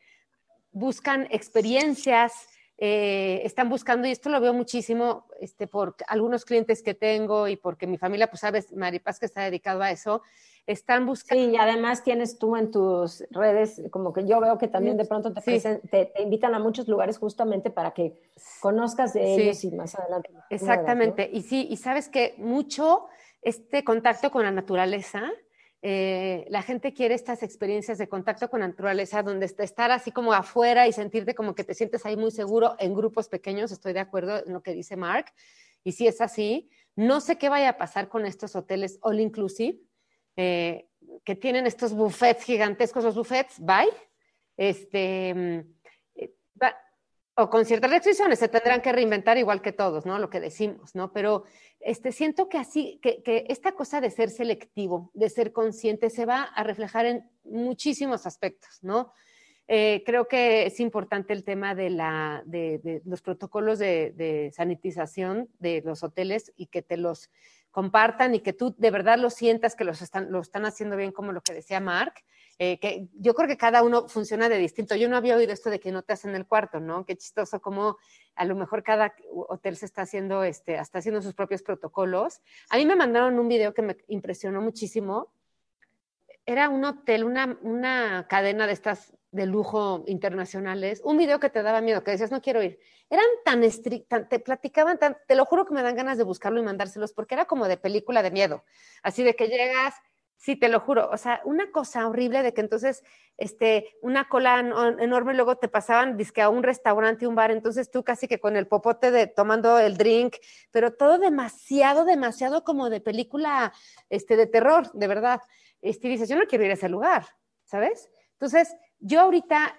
buscan experiencias, eh, están buscando, y esto lo veo muchísimo este, por algunos clientes que tengo y porque mi familia, pues sabes, Maripaz que está dedicado a eso, están buscando. Sí, y además tienes tú en tus redes, como que yo veo que también de pronto te, te, invitan a muchos lugares justamente para que conozcas de ellos y más adelante. Exactamente, y sí, y sabes que mucho este contacto con la naturaleza eh, la gente quiere estas experiencias de contacto con la naturaleza, donde estar así como afuera y sentirte como que te sientes ahí muy seguro en grupos pequeños. Estoy de acuerdo en lo que dice Mark. Y si es así, no sé qué vaya a pasar con estos hoteles all inclusive, eh, que tienen estos buffets gigantescos, los buffets, bye. Este, mm, o con ciertas restricciones, se tendrán que reinventar igual que todos, ¿no? Lo que decimos, ¿no? Pero este, siento que así, que, que, esta cosa de ser selectivo, de ser consciente, se va a reflejar en muchísimos aspectos, ¿no? Eh, creo que es importante el tema de, la, de, los protocolos de, sanitización de los hoteles y que te los compartan y que tú de verdad lo sientas que los están, lo están haciendo bien, como lo que decía Mark. Eh, yo creo que cada uno funciona de distinto. Yo no había oído esto de que no te hacen el cuarto, ¿no? Qué chistoso como a lo mejor cada hotel se está haciendo, este, hasta haciendo sus propios protocolos. A mí me mandaron un video que me impresionó muchísimo. Era un hotel, una, una cadena de estas de lujo internacionales, un video que te daba miedo, que decías, no quiero ir. Eran tan estrictas, te platicaban tan, te lo juro que me dan ganas de buscarlo y mandárselos, porque era como de película de miedo. Así de que llegas, Sí, te lo juro. O sea, una cosa horrible de que entonces, este, una cola enorme, luego te pasaban disque a un restaurante, un bar, entonces tú casi que con el popote de tomando el drink, pero todo demasiado, demasiado como de película, este, de terror, de verdad. Este, dices, yo no quiero ir a ese lugar, ¿sabes? Entonces, yo ahorita,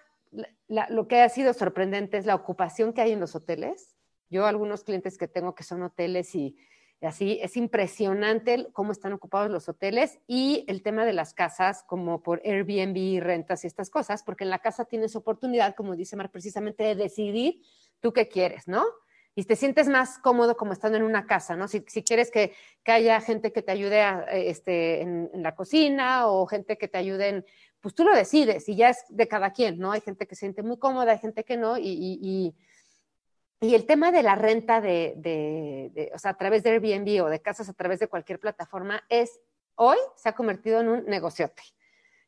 lo que ha sido sorprendente es la ocupación que hay en los hoteles. Yo algunos clientes que tengo que son hoteles y Así es impresionante cómo están ocupados los hoteles y el tema de las casas, como por Airbnb, rentas y estas cosas, porque en la casa tienes oportunidad, como dice Mar, precisamente de decidir tú qué quieres, ¿no? Y te sientes más cómodo como estando en una casa, ¿no? Si, quieres que, haya gente que te ayude este, en, la cocina o gente que te ayude en, pues tú lo decides y ya es de cada quien, ¿no? Hay gente que se siente muy cómoda, hay gente que no, y el tema de la renta de, o sea, a través de Airbnb o de casas a través de cualquier plataforma es, hoy se ha convertido en un negociote.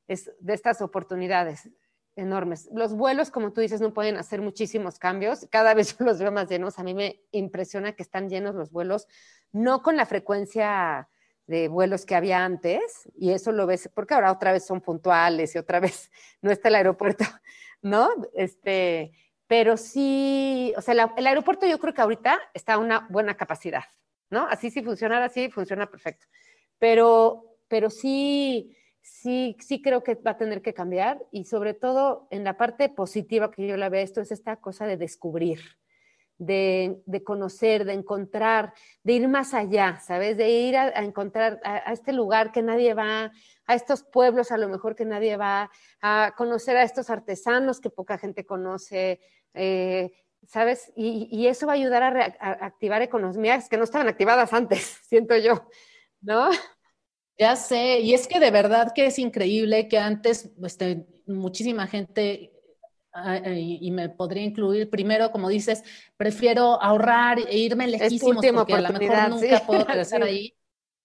Es de estas oportunidades enormes. Los vuelos, como tú dices, no pueden hacer muchísimos cambios. Cada vez los veo más llenos. A mí me impresiona que están llenos los vuelos, no con la frecuencia de vuelos que había antes, y eso lo ves, porque ahora otra vez son puntuales y otra vez no está el aeropuerto, ¿no? Este, pero sí, o sea, el aeropuerto yo creo que ahorita está a una buena capacidad, ¿no? Así si funcionara así, funciona perfecto. Pero, pero sí, sí, sí creo que va a tener que cambiar y sobre todo en la parte positiva que yo la veo, esto es esta cosa de descubrir, de, de conocer, de encontrar, de ir más allá, ¿sabes? De ir a, encontrar a, a este lugar que nadie va, a estos pueblos a lo mejor que nadie va, a conocer a estos artesanos que poca gente conoce, eh, ¿sabes? Y, eso va a ayudar a, activar economías que no estaban activadas antes, siento yo, ¿no? Ya sé, y es que de verdad que es increíble que antes este, muchísima gente y, me podría incluir primero, como dices, prefiero ahorrar e irme lejísimos porque a lo mejor nunca puedo regresar ahí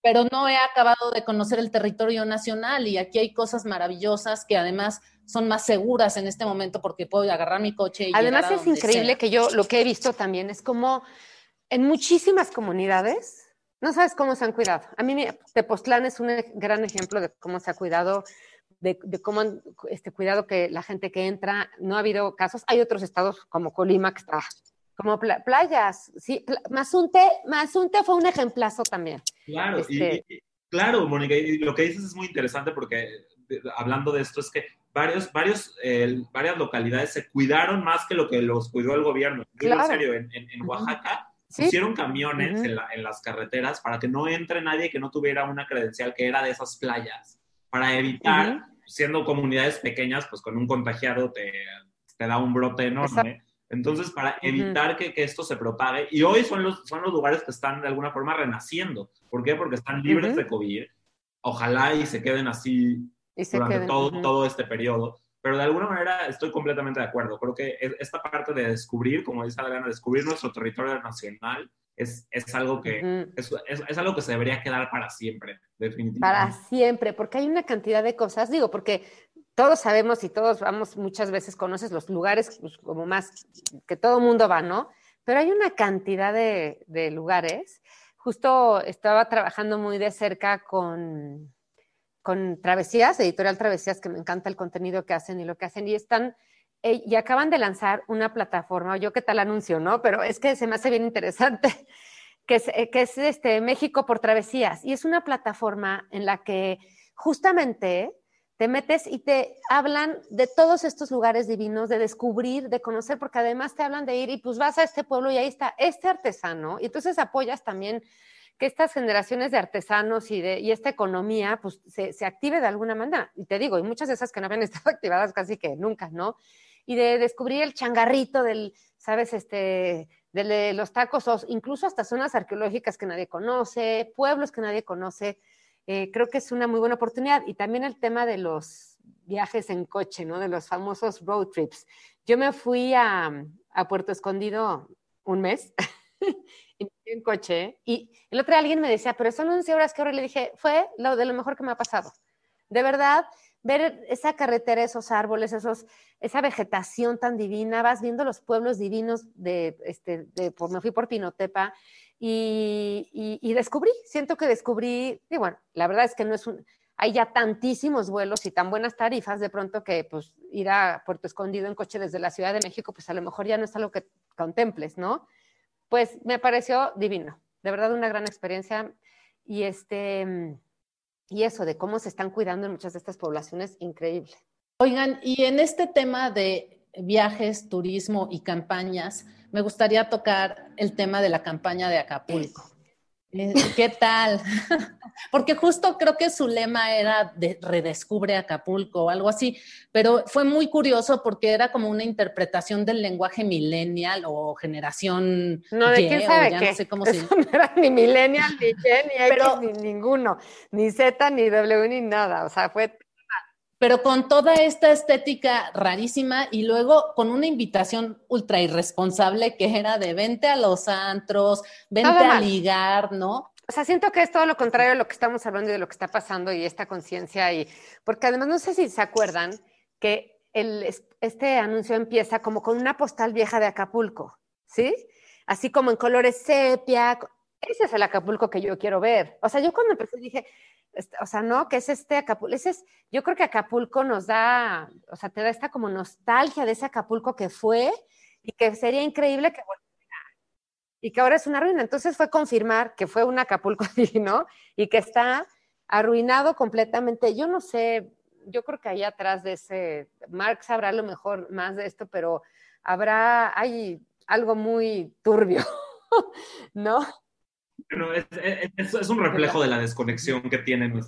pero no he acabado de conocer el territorio nacional y aquí hay cosas maravillosas que además son más seguras en este momento porque puedo agarrar mi coche y Además es increíble que yo lo que he visto también es como en muchísimas comunidades no sabes cómo se han cuidado. A mí Tepoztlán es un gran ejemplo de cómo se ha cuidado de, cómo han este, cuidado que la gente que entra, no ha habido casos. Hay otros estados como Colima que está como playas, sí. Mazunte, Mazunte fue un ejemplazo también. Claro, este y, claro, Mónica, y lo que dices es muy interesante porque hablando de esto es que varios, varios, varias localidades se cuidaron más que lo que los cuidó el gobierno. En serio, en, Oaxaca pusieron camiones en, las carreteras para que no entre nadie que no tuviera una credencial que era de esas playas, para evitar, siendo comunidades pequeñas, pues con un contagiado te, te da un brote enorme. Entonces, para evitar que, esto se propague, y hoy son los, son los lugares que están de alguna forma renaciendo. ¿Por qué? Porque están libres de COVID. Ojalá y se queden así durante todo, todo este periodo. Pero de alguna manera estoy completamente de acuerdo. Creo que esta parte de descubrir, como dice Adriana, descubrir nuestro territorio nacional es, es algo que es, es, algo que se debería quedar para siempre, definitivamente. Para siempre, porque hay una cantidad de cosas, digo, porque todos sabemos y todos vamos, muchas veces conoces los lugares pues, como más que todo mundo va, ¿no? Pero hay una cantidad de, lugares. Justo estaba trabajando muy de cerca con, con Travesías, Editorial Travesías, que me encanta el contenido que hacen y lo que hacen, y están, eh, y acaban de lanzar una plataforma, yo qué tal anuncio, ¿no? Pero es que se me hace bien interesante, que es, eh, que es este, México por Travesías, y es una plataforma en la que justamente te metes y te hablan de todos estos lugares divinos, de descubrir, de conocer, porque además te hablan de ir y pues vas a este pueblo y ahí está este artesano, y entonces apoyas también que estas generaciones de artesanos y, de, y esta economía pues se, se, active de alguna manera. Y te digo, y muchas de esas que no habían estado activadas casi que nunca, ¿no? Y de descubrir el changarrito del, ¿sabes? Este, de los tacos, o incluso hasta zonas arqueológicas que nadie conoce, pueblos que nadie conoce. Eh, creo que es una muy buena oportunidad. Y también el tema de los viajes en coche, ¿no? De los famosos road trips. Yo me fui a, a Puerto Escondido un mes en coche y el otro día alguien me decía, pero son 11 horas que ahora le dije, fue lo de lo mejor que me ha pasado. De verdad, ver esa carretera, esos árboles, esos, esa vegetación tan divina, vas viendo los pueblos divinos de, este, de, por, me fui por Pinotepa y, y, descubrí, siento que descubrí, y bueno, la verdad es que no es un, hay ya tantísimos vuelos y tan buenas tarifas de pronto que pues ir a Puerto Escondido en coche desde la Ciudad de México, pues a lo mejor ya no es algo que contemples, ¿no? pues me pareció divino, de verdad una gran experiencia y este y eso de cómo se están cuidando en muchas de estas poblaciones increíble. Oigan, y en este tema de viajes, turismo y campañas, me gustaría tocar el tema de la campaña de Acapulco. Eh, ¿Qué tal? Porque justo creo que su lema era de redescubre Acapulco o algo así, pero fue muy curioso porque era como una interpretación del lenguaje millennial o generación. No, de quién sabe qué. No sé cómo se... no era ni millennial, ni Y, ni ni ninguno, ni Z, ni W, ni nada. O sea, fue pero con toda esta estética rarísima y luego con una invitación ultra irresponsable que era de vente a los antros, vente a ligar, ¿no? O sea, siento que es todo lo contrario de lo que estamos hablando y de lo que está pasando y esta conciencia y porque además no sé si se acuerdan que el, este anuncio empieza como con una postal vieja de Acapulco, ¿sí? Así como en colores sepia. Ese es el Acapulco que yo quiero ver. O sea, yo cuando empecé dije, o sea, no, que es este Acapulco, ese es, yo creo que Acapulco nos da, o sea, te da esta como nostalgia de ese Acapulco que fue y que sería increíble que volviera y que ahora es una ruina. Entonces fue confirmar que fue un Acapulco divino y que está arruinado completamente. Yo no sé, yo creo que ahí atrás de ese, Mark sabrá lo mejor más de esto, pero habrá, hay algo muy turbio, ¿no? Bueno, es, es, un reflejo de la desconexión que tienen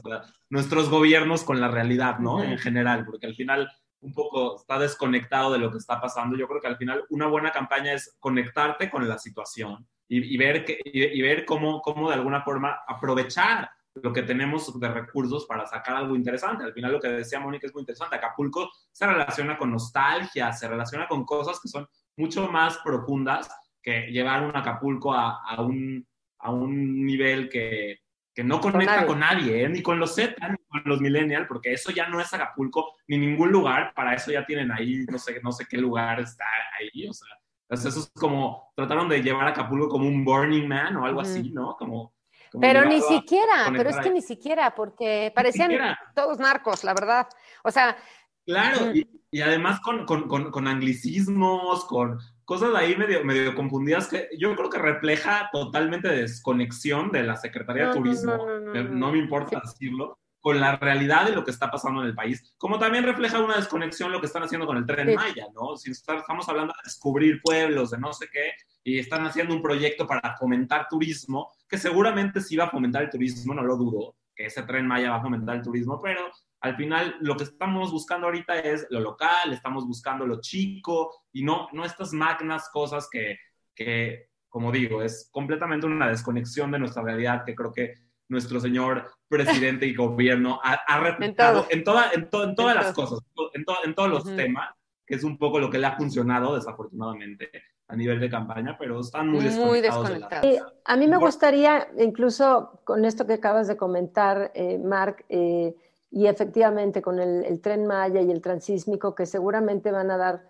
nuestros gobiernos con la realidad, ¿no? En general, porque al final un poco está desconectado de lo que está pasando. Yo creo que al final una buena campaña es conectarte con la situación y, ver, que, y, ver cómo, cómo de alguna forma aprovechar lo que tenemos de recursos para sacar algo interesante. Al final lo que decía Mónica es muy interesante. Acapulco se relaciona con nostalgia, se relaciona con cosas que son mucho más profundas que llevar un Acapulco a un a un nivel que, que no conecta con nadie, ¿eh? ni con los Z, ni con los millennials, porque eso ya no es Acapulco, ni ningún lugar, para eso ya tienen ahí, no sé, no sé qué lugar está ahí, o sea, eso es como, trataron de llevar a Acapulco como un Burning Man o algo así, ¿no? Como, pero ni siquiera, pero es que ni siquiera, porque parecían todos narcos, la verdad. O sea... Claro, y, y además con, con, con, con, anglicismos, con, cosas ahí medio, medio confundidas que yo creo que refleja totalmente desconexión de la Secretaría de Turismo, no, me importa decirlo, con la realidad de lo que está pasando en el país, como también refleja una desconexión lo que están haciendo con el tren Maya, ¿no? Si estamos hablando de descubrir pueblos, de no sé qué, y están haciendo un proyecto para fomentar turismo, que seguramente sí va a fomentar el turismo, no lo dudo, que ese tren Maya va a fomentar el turismo, pero al final lo que estamos buscando ahorita es lo local, estamos buscando lo chico y no, no estas magnas cosas que, que, como digo, es completamente una desconexión de nuestra realidad que creo que nuestro señor presidente y gobierno ha, ha en, en, toda, en, en todas las cosas, en, en todos los temas, que es un poco lo que le ha funcionado desafortunadamente a nivel de campaña, pero están muy desconectados. a mí me gustaría, incluso con esto que acabas de comentar, eh, Mark, eh, y efectivamente con el, tren Maya y el transísmico que seguramente van a dar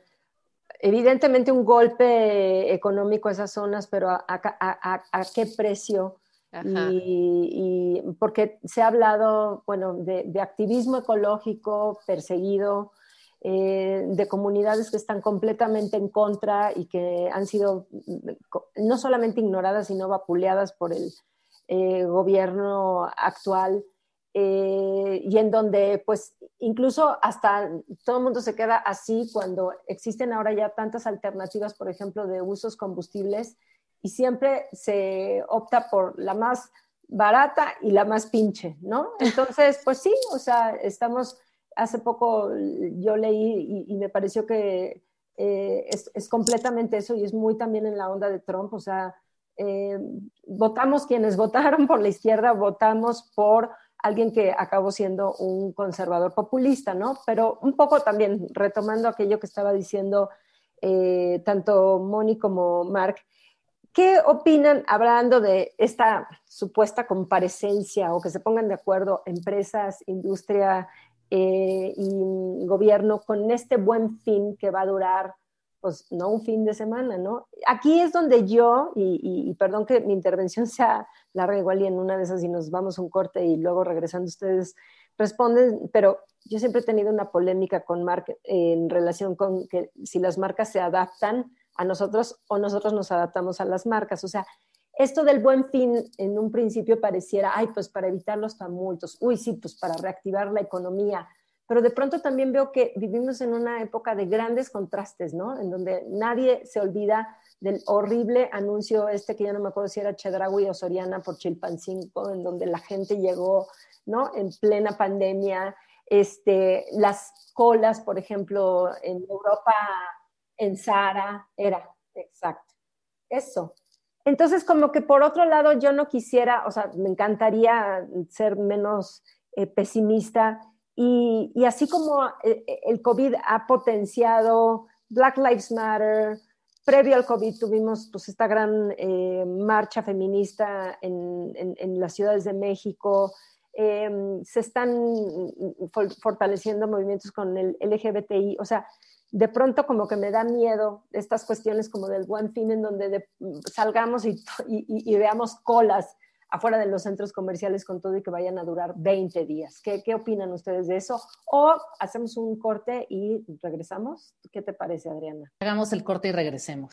evidentemente un golpe económico a esas zonas, pero a, qué precio Y, porque se ha hablado, bueno, de, activismo ecológico perseguido, eh, de comunidades que están completamente en contra y que han sido no solamente ignoradas, sino vapuleadas por el eh, gobierno actual. Eh, y en donde pues incluso hasta todo el mundo se queda así cuando existen ahora ya tantas alternativas, por ejemplo, de usos combustibles y siempre se opta por la más barata y la más pinche, ¿no? Entonces, pues sí, o sea, estamos, hace poco yo leí y, me pareció que eh, es, completamente eso y es muy también en la onda de Trump, o sea, eh, votamos quienes votaron por la izquierda, votamos por alguien que acabó siendo un conservador populista, ¿no? Pero un poco también retomando aquello que estaba diciendo eh, tanto Moni como Mark, ¿qué opinan hablando de esta supuesta comparecencia o que se pongan de acuerdo empresas, industria eh, y gobierno con este buen fin que va a durar pues no un fin de semana, ¿no? Aquí es donde yo, y, perdón que mi intervención sea larga igual y en una de esas y nos vamos un corte y luego regresando ustedes responden, pero yo siempre he tenido una polémica con Mark en relación con que si las marcas se adaptan a nosotros o nosotros nos adaptamos a las marcas. O sea, esto del buen fin en un principio pareciera, ay, pues para evitar los tumultos, uy, sí, pues para reactivar la economía, pero de pronto también veo que vivimos en una época de grandes contrastes, ¿no? En donde nadie se olvida del horrible anuncio este que ya no me acuerdo si era Chedraui o Soriana por Chilpancingo, en donde la gente llegó, ¿no? En plena pandemia, este, las colas, por ejemplo, en Europa, en Sara, era, exacto, eso. Entonces, como que por otro lado, yo no quisiera, o sea, me encantaría ser menos eh, pesimista, y, así como eh, eh, el COVID ha potenciado Black Lives Matter, previo al COVID tuvimos pues, esta gran eh, marcha feminista en, las ciudades de México, em, se están fortaleciendo movimientos con el LGBTI, o sea, de pronto como que me da miedo estas cuestiones como del buen fin en donde salgamos y, veamos colas afuera de los centros comerciales con todo y que vayan a durar 20 días. ¿Qué, ¿Qué, opinan ustedes de eso? O hacemos un corte y regresamos. ¿Qué te parece, Adriana? Hagamos el corte y regresemos.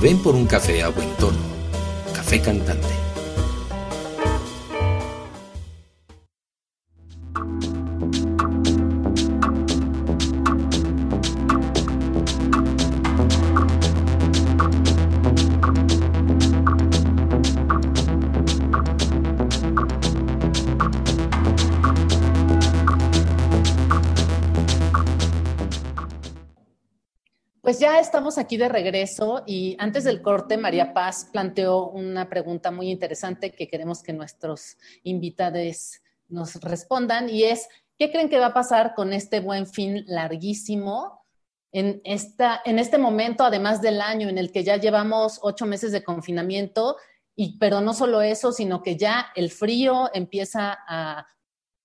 Ven por un café a buen tono. Café Cantante. Estamos aquí de regreso y antes del corte, María Paz planteó una pregunta muy interesante que queremos que nuestros invitados nos respondan y es, ¿qué creen que va a pasar con este buen fin larguísimo en, esta, en este momento, además del año en el que ya llevamos ocho meses de confinamiento? Y, pero no solo eso, sino que ya el frío empieza a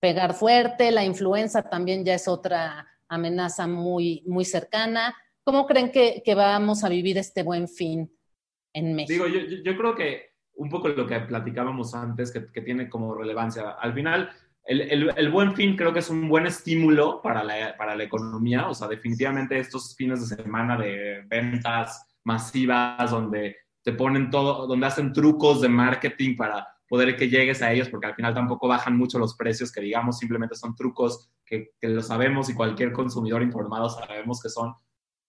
pegar fuerte, la influenza también ya es otra amenaza muy, muy cercana. ¿Cómo creen que, vamos a vivir este buen fin en México? Digo, yo, creo que un poco lo que platicábamos antes, que, tiene como relevancia, al final el, buen fin creo que es un buen estímulo para la, para la economía, o sea, definitivamente estos fines de semana de ventas masivas donde te ponen todo, donde hacen trucos de marketing para poder que llegues a ellos, porque al final tampoco bajan mucho los precios, que digamos simplemente son trucos que, que lo sabemos y cualquier consumidor informado sabemos que son.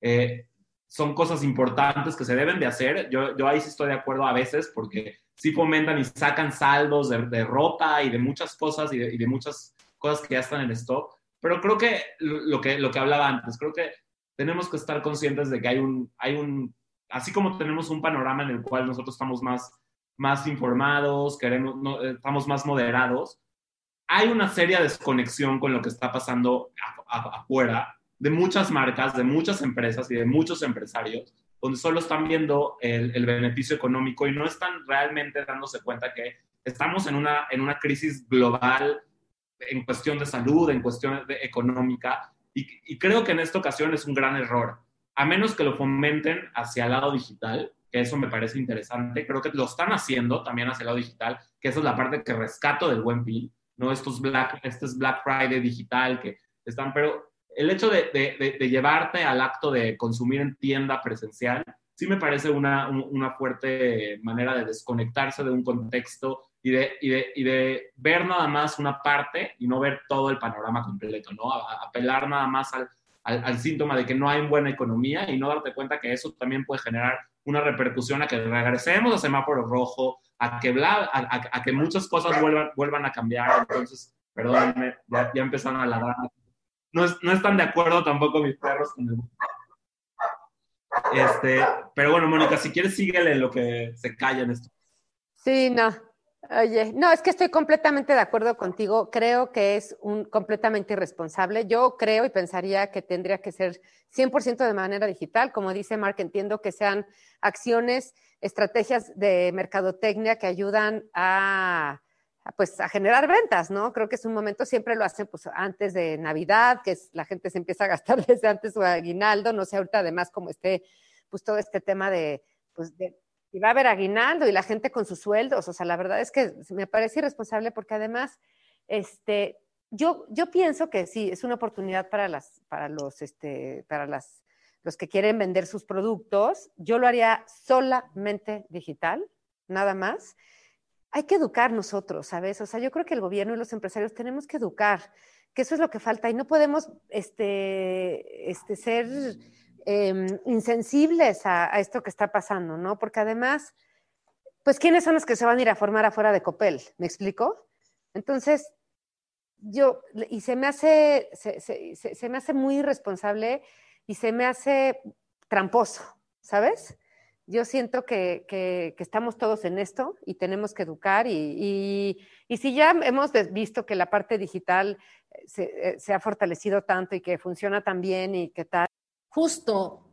Eh, son cosas importantes que se deben de hacer. Yo, yo ahí sí estoy de acuerdo a veces porque sí fomentan y sacan saldos de, ropa y de muchas cosas y de, muchas cosas que ya están en stock. Pero creo que lo, que lo que hablaba antes, creo que tenemos que estar conscientes de que hay un, hay un, así como tenemos un panorama en el cual nosotros estamos más, más informados, queremos, estamos más moderados, hay una seria desconexión con lo que está pasando afuera de muchas marcas, de muchas empresas y de muchos empresarios donde solo están viendo el, beneficio económico y no están realmente dándose cuenta que estamos en una, en una crisis global en cuestión de salud, en cuestión de, económica, y, creo que en esta ocasión es un gran error, a menos que lo fomenten hacia el lado digital, que eso me parece interesante, creo que lo están haciendo también hacia el lado digital, que esa es la parte que rescato del buen fin, no estos Black, este es Black Friday digital que están, pero el hecho de, llevarte al acto de consumir en tienda presencial, sí me parece una, una fuerte manera de desconectarse de un contexto y de, y y de, ver nada más una parte y no ver todo el panorama completo, ¿no? apelar nada más al, al, síntoma de que no hay buena economía y no darte cuenta que eso también puede generar una repercusión a que regresemos a semáforo rojo, a que, bla, a, que muchas cosas vuelvan, vuelvan a cambiar. Entonces, perdónenme, ya, ya empezaron a ladrar no, están de acuerdo tampoco mis perros con el... Este, pero bueno, Mónica, si quieres síguele lo que se calla en esto. Sí, no. Oye, no, es que estoy completamente de acuerdo contigo. Creo que es un completamente irresponsable. Yo creo y pensaría que tendría que ser 100% de manera digital. Como dice Mark, entiendo que sean acciones, estrategias de mercadotecnia que ayudan a pues a generar ventas, ¿no? Creo que es un momento, siempre lo hacen pues antes de Navidad, que la gente se empieza a gastar desde antes su aguinaldo, no sé ahorita además como esté, pues todo este tema de, pues y va a haber aguinaldo y la gente con sus sueldos, o sea, la verdad es que me parece irresponsable porque además, este, yo, yo pienso que sí, es una oportunidad para las, para los, este, para las, los que quieren vender sus productos, yo lo haría solamente digital, nada más hay que educar nosotros, ¿sabes? O sea, yo creo que el gobierno y los empresarios tenemos que educar, que eso es lo que falta y no podemos este, este, ser em, insensibles a, esto que está pasando, ¿no? Porque además, pues, ¿quiénes son los que se van a ir a formar afuera de Copel? ¿Me explico? Entonces, yo, y se me hace, se me hace muy irresponsable y se me hace tramposo, ¿sabes? Yo siento que, que, estamos todos en esto y tenemos que educar y, y, si ya hemos visto que la parte digital eh, se, eh, se, ha fortalecido tanto y que funciona tan bien y que tal. Justo,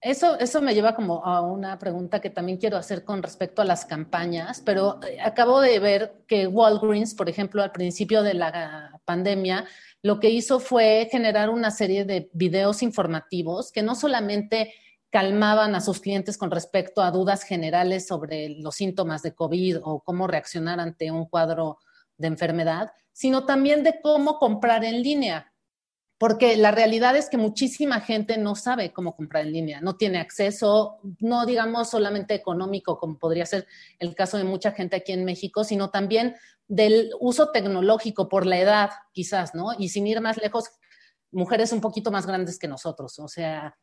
eso, eso me lleva como a una pregunta que también quiero hacer con respecto a las campañas, pero eh, acabo de ver que Walgreens, por ejemplo, al principio de la pandemia, lo que hizo fue generar una serie de videos informativos que no solamente calmaban a sus clientes con respecto a dudas generales sobre los síntomas de COVID o cómo reaccionar ante un cuadro de enfermedad, sino también de cómo comprar en línea. Porque la realidad es que muchísima gente no sabe cómo comprar en línea, no tiene acceso, no digamos solamente económico, como podría ser el caso de mucha gente aquí en México, sino también del uso tecnológico por la edad, quizás, ¿no? Y sin ir más lejos, mujeres un poquito más grandes que nosotros, o sea,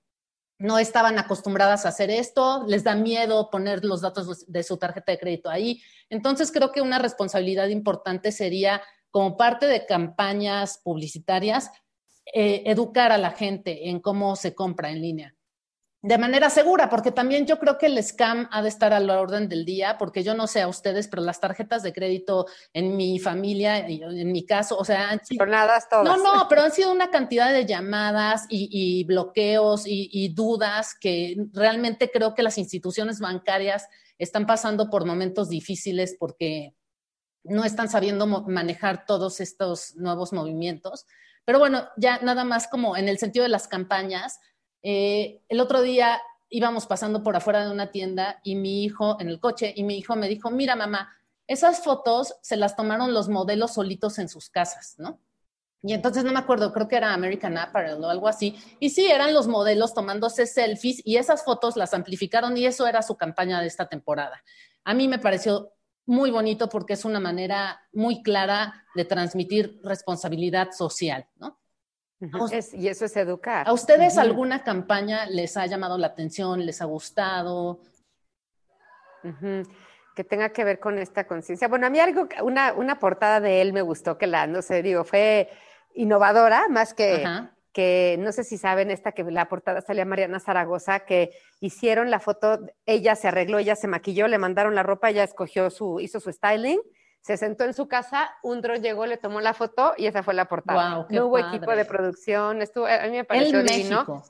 no estaban acostumbradas a hacer esto, les da miedo poner los datos de su tarjeta de crédito ahí. Entonces creo que una responsabilidad importante sería, como parte de campañas publicitarias, eh, educar a la gente en cómo se compra en línea de manera segura, porque también yo creo que el scam ha de estar a la orden del día, porque yo no sé a ustedes, pero las tarjetas de crédito en mi familia, en mi caso, o sea, han sido... todas. No, no, pero han sido una cantidad de llamadas y, bloqueos y, y, dudas que realmente creo que las instituciones bancarias están pasando por momentos difíciles porque no están sabiendo manejar todos estos nuevos movimientos. Pero bueno, ya nada más como en el sentido de las campañas, eh, el otro día íbamos pasando por afuera de una tienda y mi hijo en el coche y mi hijo me dijo, mira mamá, esas fotos se las tomaron los modelos solitos en sus casas, ¿no? Y entonces no me acuerdo, creo que era American Apparel o algo así. Y sí, eran los modelos tomándose selfies y esas fotos las amplificaron y eso era su campaña de esta temporada. A mí me pareció muy bonito porque es una manera muy clara de transmitir responsabilidad social, ¿no? Y eso es educar. ¿A ustedes alguna campaña les ha llamado la atención, les ha gustado? Que tenga que ver con esta conciencia. Bueno, a mí algo, una, una portada de él me gustó que la, no sé, digo, fue innovadora, más que, que no sé si saben esta que la portada salía Mariana Zaragoza, que hicieron la foto, ella se arregló, ella se maquilló, le mandaron la ropa, ella escogió su, hizo su styling, se sentó en su casa, un dron llegó, le tomó la foto y esa fue la portada. no hubo equipo de producción, estuvo, a mí me pareció El divino. México.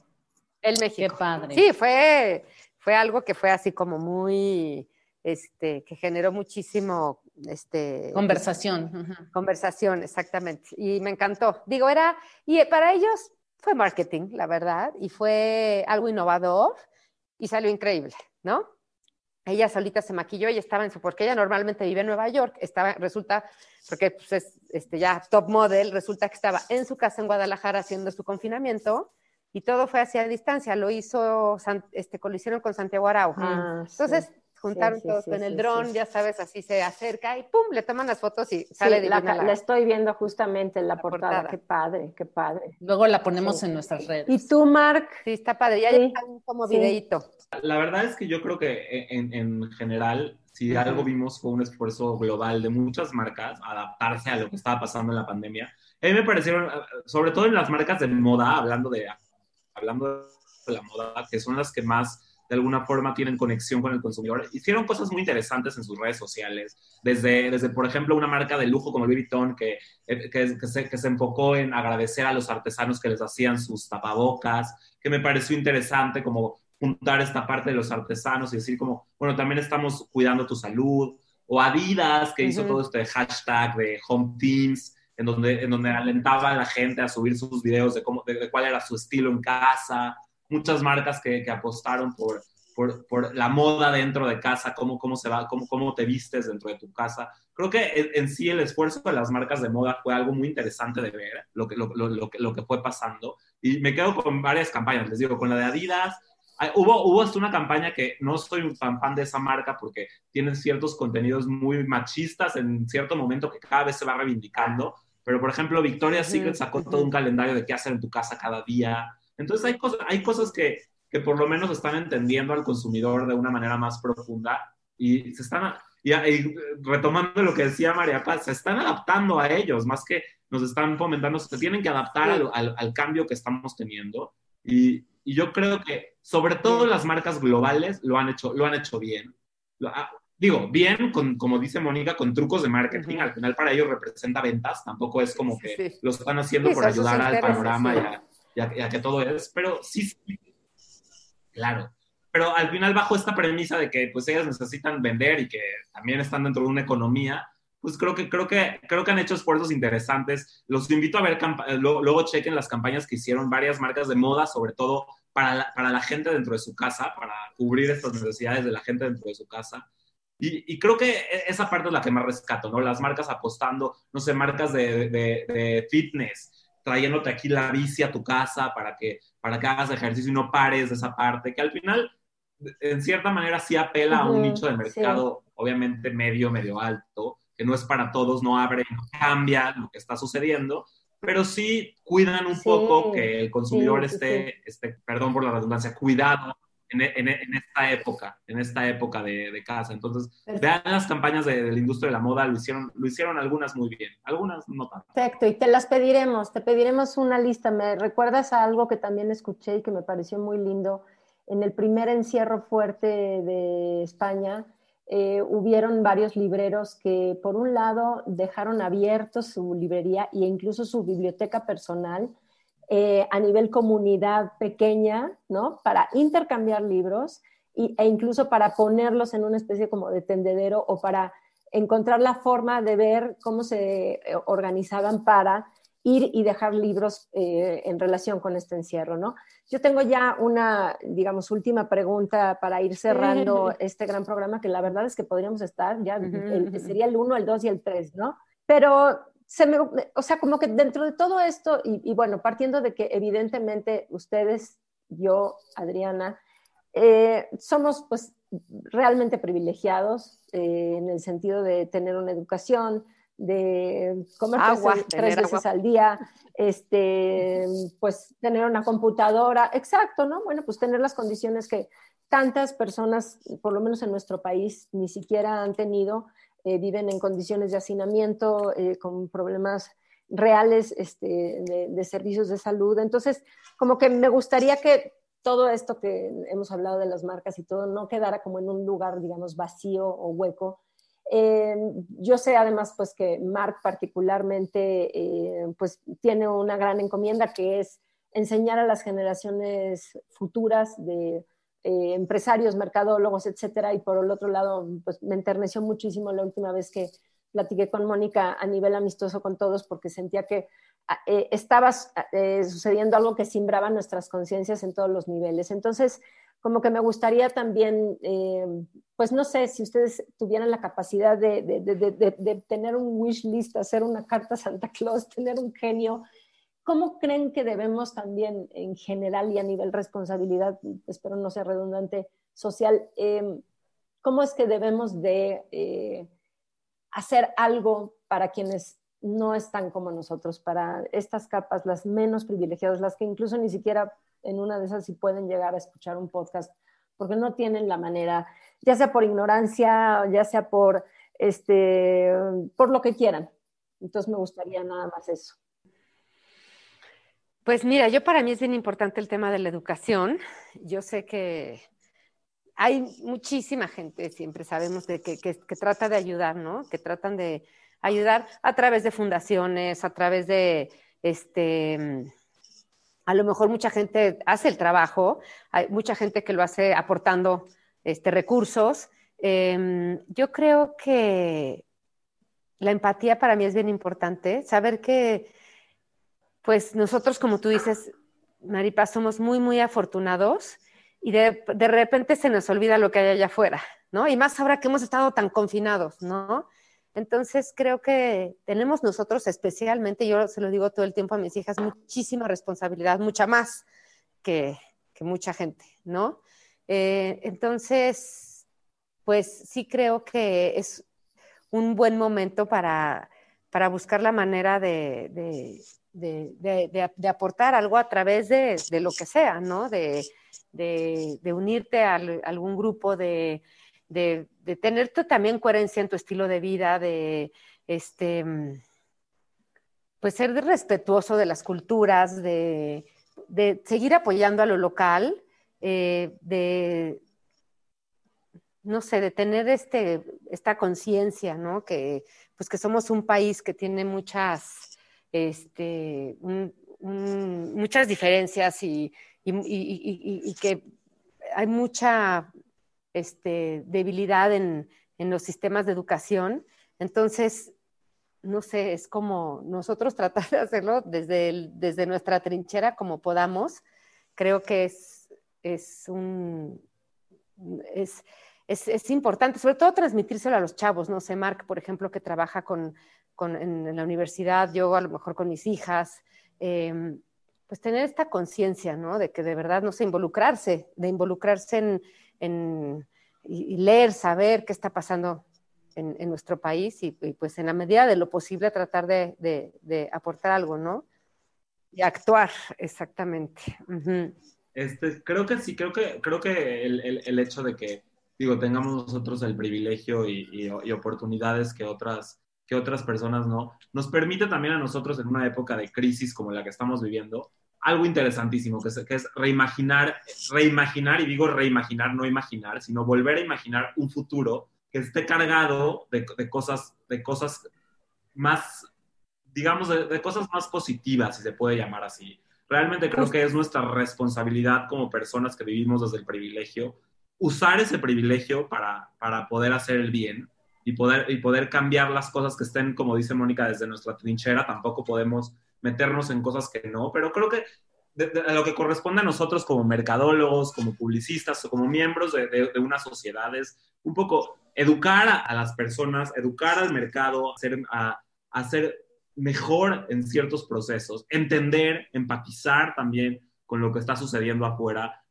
El México. Qué padre. Sí, fue, fue algo que fue así como muy, este, que generó muchísimo, este... Conversación. Conversación, exactamente. Y me encantó. Digo, era, y para ellos fue marketing, la verdad, y fue algo innovador y salió increíble, ¿no? Ella solita se maquilló y estaba en su, porque ella normalmente vive en Nueva York, estaba, resulta, porque pues, es este, ya top model, resulta que estaba en su casa en Guadalajara haciendo su confinamiento y todo fue hacia distancia, lo hizo, este, lo hicieron con Santiago Arau. Ah, Entonces, sí. Juntaron sí, todos sí, con sí, el sí, dron, sí. ya sabes, así se acerca y pum, le toman las fotos y sale la, la la- estoy viendo justamente en la, la portada. portada. Qué padre, qué padre. Luego la ponemos Sí. en nuestras redes. ¿Y tú, Mark? Sí, está padre, ya Sí, están como sí. videíto. La verdad es que yo creo que en, en general, si algo vimos fue un esfuerzo global de muchas marcas adaptarse a lo que estaba pasando en la pandemia. A mí me parecieron, sobre todo en las marcas de moda, hablando de, hablando de la moda, que son las que más de alguna forma tienen conexión con el consumidor, hicieron cosas muy interesantes en sus redes sociales, desde, desde por ejemplo, una marca de lujo como Louis Vuitton, que, que, que, se, que se enfocó en agradecer a los artesanos que les hacían sus tapabocas, que me pareció interesante como juntar esta parte de los artesanos y decir como, bueno, también estamos cuidando tu salud, o Adidas, que hizo Ujú. todo este hashtag de Home Teams, en donde, en donde alentaba a la gente a subir sus videos de, cómo, de, de cuál era su estilo en casa, muchas marcas que, que apostaron por, por, por, la moda dentro de casa, cómo, cómo se va, cómo, cómo te vistes dentro de tu casa. Creo que en, en sí el esfuerzo de las marcas de moda fue algo muy interesante de ver, lo que, lo, lo, lo, que, lo que fue pasando. Y me quedo con varias campañas, les digo, con la de Adidas, hubo, hubo hasta una campaña que no soy tan fan de esa marca porque tienen ciertos contenidos muy machistas en cierto momento que cada vez se va reivindicando. Pero, por ejemplo, Victoria's Secret sacó todo un calendario de qué hacer en tu casa cada día. Entonces, hay cosas, hay cosas que, que por lo menos están entendiendo al consumidor de una manera más profunda y se están, y, y retomando lo que decía María Paz, se están adaptando a ellos, más que nos están fomentando, se tienen que adaptar al, al, al cambio que estamos teniendo. Y, y yo creo que sobre todo las marcas globales lo han hecho, lo han hecho bien. Lo, ah, digo, bien, con, como dice Mónica, con trucos de marketing. Uh -huh. Al final para ellos representa ventas. Tampoco es como que sí, sí. lo están haciendo sí, por ayudar al panorama y a, y, a, y, a, que todo es. Pero sí, sí, claro. Pero al final bajo esta premisa de que pues ellas necesitan vender y que también están dentro de una economía, pues creo que, creo que, creo que han hecho esfuerzos interesantes. Los invito a ver, luego chequen las campañas que hicieron varias marcas de moda, sobre todo para la, para la gente dentro de su casa, para cubrir estas necesidades de la gente dentro de su casa. Y, y, creo que esa parte es la que más rescato, ¿no? Las marcas apostando, no sé, marcas de, de, de fitness, trayéndote aquí la bici a tu casa para que, para que hagas ejercicio y no pares de esa parte, que al final, en cierta manera, sí apela uh -huh, a un nicho de mercado, sí. obviamente medio, medio alto, que no es para todos, no abre, no cambia lo que está sucediendo, pero sí cuidan un sí, poco que el consumidor sí, esté, esté, perdón por la redundancia, cuidado en, en, en esta época, en esta época de, de casa. Entonces, Perfecto. vean las campañas de, de, la industria de la moda, lo hicieron, lo hicieron algunas muy bien, algunas no tanto. Perfecto, y te las pediremos, te pediremos una lista. Me recuerdas a algo que también escuché y que me pareció muy lindo. En el primer encierro fuerte de España, eh, hubieron varios libreros que, por un lado, dejaron abiertos su librería e incluso su biblioteca personal eh, a nivel comunidad pequeña, ¿no? Para intercambiar libros y, e incluso para ponerlos en una especie como de tendedero o para encontrar la forma de ver cómo se organizaban para ir y dejar libros eh, en relación con este encierro, ¿no? Yo tengo ya una, digamos, última pregunta para ir cerrando este gran programa, que la verdad es que podríamos estar, ya sería el 1, el 2 y el 3, ¿no? Pero se me, o sea, como que dentro de todo esto, y, bueno, partiendo de que evidentemente ustedes, yo, Adriana, eh, somos pues realmente privilegiados eh, en el sentido de tener una educación, de comer tres, veces al día, este, pues tener una computadora, exacto, ¿no? Bueno, pues tener las condiciones que tantas personas, por lo menos en nuestro país, ni siquiera han tenido, eh, viven en condiciones de hacinamiento, eh, con problemas reales este, de, servicios de salud. Entonces, como que me gustaría que todo esto que hemos hablado de las marcas y todo no quedara como en un lugar, digamos, vacío o hueco, eh, yo sé además pues que Mark particularmente pues tiene una gran encomienda que es enseñar a las generaciones futuras de eh, empresarios, mercadólogos, etcétera. Y por el otro lado, pues me enterneció muchísimo la última vez que platiqué con Mónica a nivel amistoso con todos porque sentía que estaba sucediendo algo que simbraba nuestras conciencias en todos los niveles. Entonces, como que me gustaría también, eh, pues no sé, si ustedes tuvieran la capacidad de, de, tener un wish list, hacer una carta a Santa Claus, tener un genio, ¿cómo creen que debemos también en general y a nivel responsabilidad, espero no sea redundante, social, em, cómo es que debemos de eh, hacer algo para quienes no están como nosotros, para estas capas, las menos privilegiadas, las que incluso ni siquiera en una de esas sí pueden llegar a escuchar un podcast, porque no tienen la manera, ya sea por ignorancia, ya sea por, este, por lo que quieran. Entonces me gustaría nada más eso. Pues mira, yo para mí es bien importante el tema de la educación. Yo sé que hay muchísima gente, siempre sabemos, que, que, trata de ayudar, ¿no? Que tratan de ayudar a través de fundaciones, a través de, este, a lo mejor mucha gente hace el trabajo, hay mucha gente que lo hace aportando este, recursos. Em, yo creo que la empatía para mí es bien importante, saber que, pues nosotros, como tú dices, Maripa, somos muy, muy afortunados y de, de repente se nos olvida lo que hay allá afuera, ¿no? Y más ahora que hemos estado tan confinados, ¿no? Entonces creo que tenemos nosotros especialmente, yo se lo digo todo el tiempo a mis hijas, muchísima responsabilidad, mucha más que, mucha gente, ¿no? Eh, entonces, pues sí creo que es un buen momento para, buscar la manera de, aportar algo a través de, lo que sea, ¿no? De, unirte a algún grupo de de, tener también coherencia en tu estilo de vida, de este, pues ser respetuoso de las culturas, de, seguir apoyando a lo local, eh, de, no sé, de tener este, esta conciencia, ¿no? Que, pues que somos un país que tiene muchas, este, muchas diferencias y, que hay mucha este, debilidad en, los sistemas de educación. Entonces, no sé, es como nosotros tratar de hacerlo desde, nuestra trinchera como podamos. Creo que es. Es, importante, sobre todo transmitírselo a los chavos, no sé, Mark, por ejemplo, que trabaja con, en, la universidad, yo a lo mejor con mis hijas, em, pues tener esta conciencia, ¿no? De que de verdad, no sé, involucrarse, de involucrarse en, leer, saber qué está pasando en, nuestro país y, pues en la medida de lo posible tratar de, aportar algo, ¿no? Y actuar, exactamente. este, creo que sí, creo que, creo que el, hecho de que, digo, tengamos nosotros el privilegio y, oportunidades que otras, que otras personas no, nos permite también a nosotros en una época de crisis como la que estamos viviendo, algo interesantísimo, que es, reimaginar, reimaginar, y digo reimaginar, no imaginar, sino volver a imaginar un futuro que esté cargado de, de cosas, de cosas más, digamos, de, cosas más positivas, si se puede llamar así. Realmente creo que es nuestra responsabilidad como personas que vivimos desde el privilegio, usar ese privilegio para, para poder hacer el bien y poder, y poder cambiar las cosas que estén, como dice Mónica, desde nuestra trinchera. Tampoco podemos meternos en cosas que no, pero creo que a lo que corresponde a nosotros como mercadólogos, como publicistas o como miembros de, de, una sociedad es un poco educar a, las personas, educar al mercado, hacer, a, hacer mejor en ciertos procesos, entender, empatizar también con lo que está sucediendo afuera,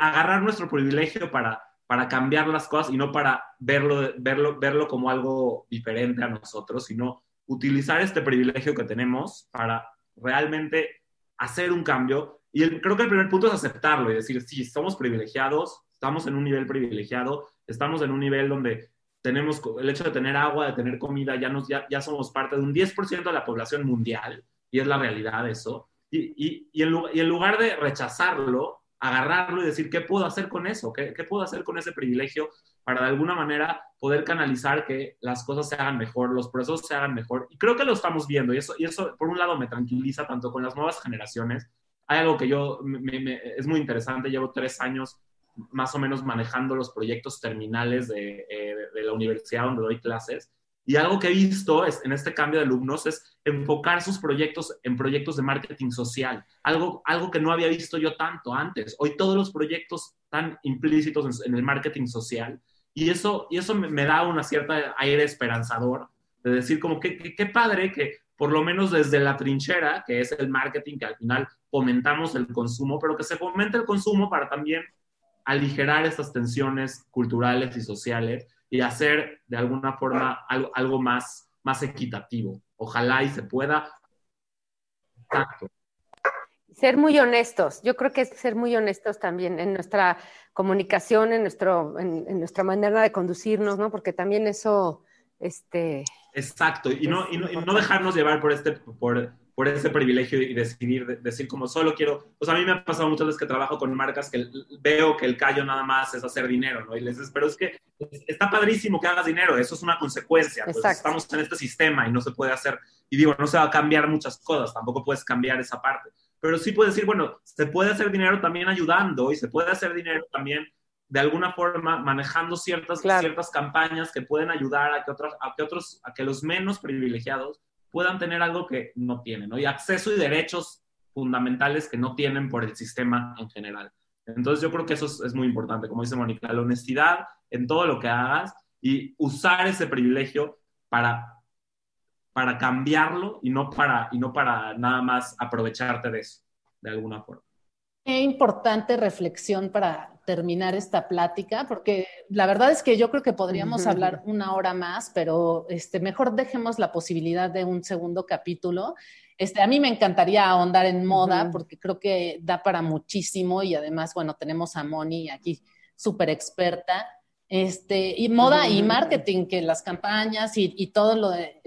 agarrar nuestro privilegio para, para cambiar las cosas y no para verlo, verlo, verlo como algo diferente a nosotros, sino utilizar este privilegio que tenemos para realmente hacer un cambio. Y creo que el primer punto es aceptarlo y decir, sí, somos privilegiados, estamos en un nivel privilegiado, estamos en un nivel donde tenemos el hecho de tener agua, de tener comida, ya, nos, ya, ya somos parte de un 10% de la población mundial, y es la realidad eso. Y, y, y, en, y en lugar de rechazarlo, agarrarlo y decir, ¿qué puedo hacer con eso? ¿Qué, ¿Qué, puedo hacer con ese privilegio para de alguna manera poder canalizar que las cosas se hagan mejor, los procesos se hagan mejor? Y creo que lo estamos viendo y eso, y eso por un lado me tranquiliza tanto con las nuevas generaciones. Hay algo que yo, es muy interesante, llevo tres años más o menos manejando los proyectos terminales de, eh, de la universidad donde doy clases y algo que he visto es, en este cambio de alumnos es enfocar sus proyectos en proyectos de marketing social, algo, algo que no había visto yo tanto antes. Hoy todos los proyectos están implícitos en, el marketing social y eso, y eso me, da una cierta aire esperanzador de decir como que qué padre que por lo menos desde la trinchera, que es el marketing, que al final fomentamos el consumo, pero que se fomente el consumo para también aligerar estas tensiones culturales y sociales y hacer de alguna forma algo, algo más, más equitativo. Ojalá y se pueda. Exacto. Ser muy honestos. Yo creo que es ser muy honestos también en nuestra comunicación, en, nuestro, en, nuestra manera de conducirnos, ¿no? Porque también eso, este... Exacto, y no, y no, y no dejarnos llevar por este, por, por ese privilegio y decidir, decir como solo quiero, pues a mí me ha pasado muchas veces que trabajo con marcas que veo que el callo nada más es hacer dinero, ¿no? Y les dices, pero es que está padrísimo que hagas dinero, eso es una consecuencia, pues estamos en este sistema y no se puede hacer, y digo, no se va a cambiar muchas cosas, tampoco puedes cambiar esa parte, pero sí puedes decir, bueno, se puede hacer dinero también ayudando y se puede hacer dinero también de alguna forma manejando ciertas, ciertas campañas que pueden ayudar a que, otros, a que otros, a que los menos privilegiados puedan tener algo que no tienen, ¿no? Y acceso y derechos fundamentales que no tienen por el sistema en general. Entonces yo creo que eso es, muy importante, como dice Mónica, la honestidad en todo lo que hagas y usar ese privilegio para, para cambiarlo y no para, y no para nada más aprovecharte de eso, de alguna forma. Qué importante reflexión para terminar esta plática, porque la verdad es que yo creo que podríamos hablar una hora más, pero este, mejor dejemos la posibilidad de un segundo capítulo. Este, a mí me encantaría ahondar en moda, porque creo que da para muchísimo y además, bueno, tenemos a Moni aquí súper experta. Este, y moda y marketing, que las campañas y, y todo lo de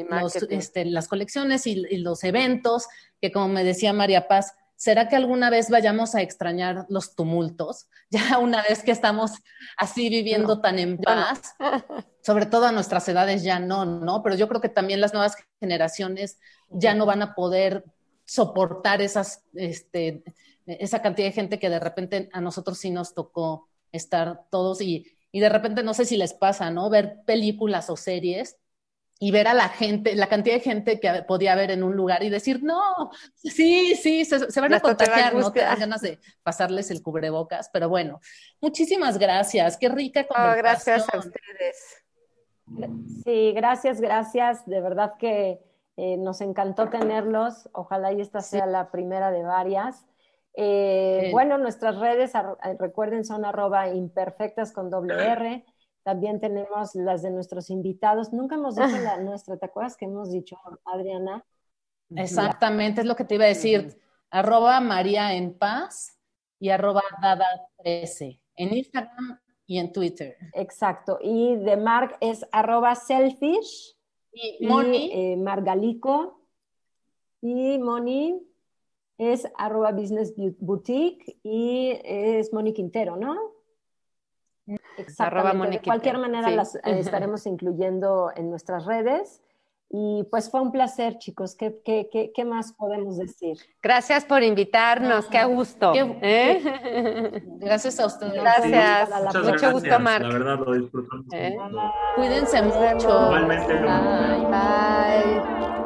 este, las colecciones y, y los eventos, que como me decía María Paz, ¿será que alguna vez vayamos a extrañar los tumultos? Ya una vez que estamos así viviendo tan en paz, sobre todo a nuestras edades ya no, ¿no? Pero yo creo que también las nuevas generaciones ya no van a poder soportar esas, este, esa cantidad de gente que de repente a nosotros sí nos tocó estar todos y, y de repente no sé si les pasa, ¿no? Ver películas o series y ver a la gente, la cantidad de gente que podía haber en un lugar y decir, no, sí, sí, se, van a contagiar, ¿no? Te dan ganas de pasarles el cubrebocas, pero bueno, muchísimas gracias, qué rica conversación. gracias a ustedes. Sí, gracias, gracias, de verdad que eh, nos encantó tenerlos, ojalá y esta sea la primera de varias. Eh, bueno, nuestras redes, recuerden, son arroba imperfectas con doble R. También tenemos las de nuestros invitados. Nunca hemos dicho la nuestra, ¿te acuerdas que hemos dicho, Adriana? Exactamente, es lo que te iba a decir. Arroba María en Paz y arroba Dada 13 en Instagram y en Twitter. Exacto. Y de Mark es arroba selfish. Y Moni. Eh, Margalico. Y Moni es arroba business boutique y es Moni Quintero, ¿no? Exactamente. De cualquier manera las eh, estaremos incluyendo en nuestras redes. Y pues fue un placer, chicos. ¿Qué, qué, qué, más podemos decir? Gracias por invitarnos, qué gusto. ¿eh? Gracias a ustedes. Gracias. Mucho gusto, Marc. La verdad lo disfrutamos. ¿Eh? Cuídense mucho. Igualmente. Bye. Bye.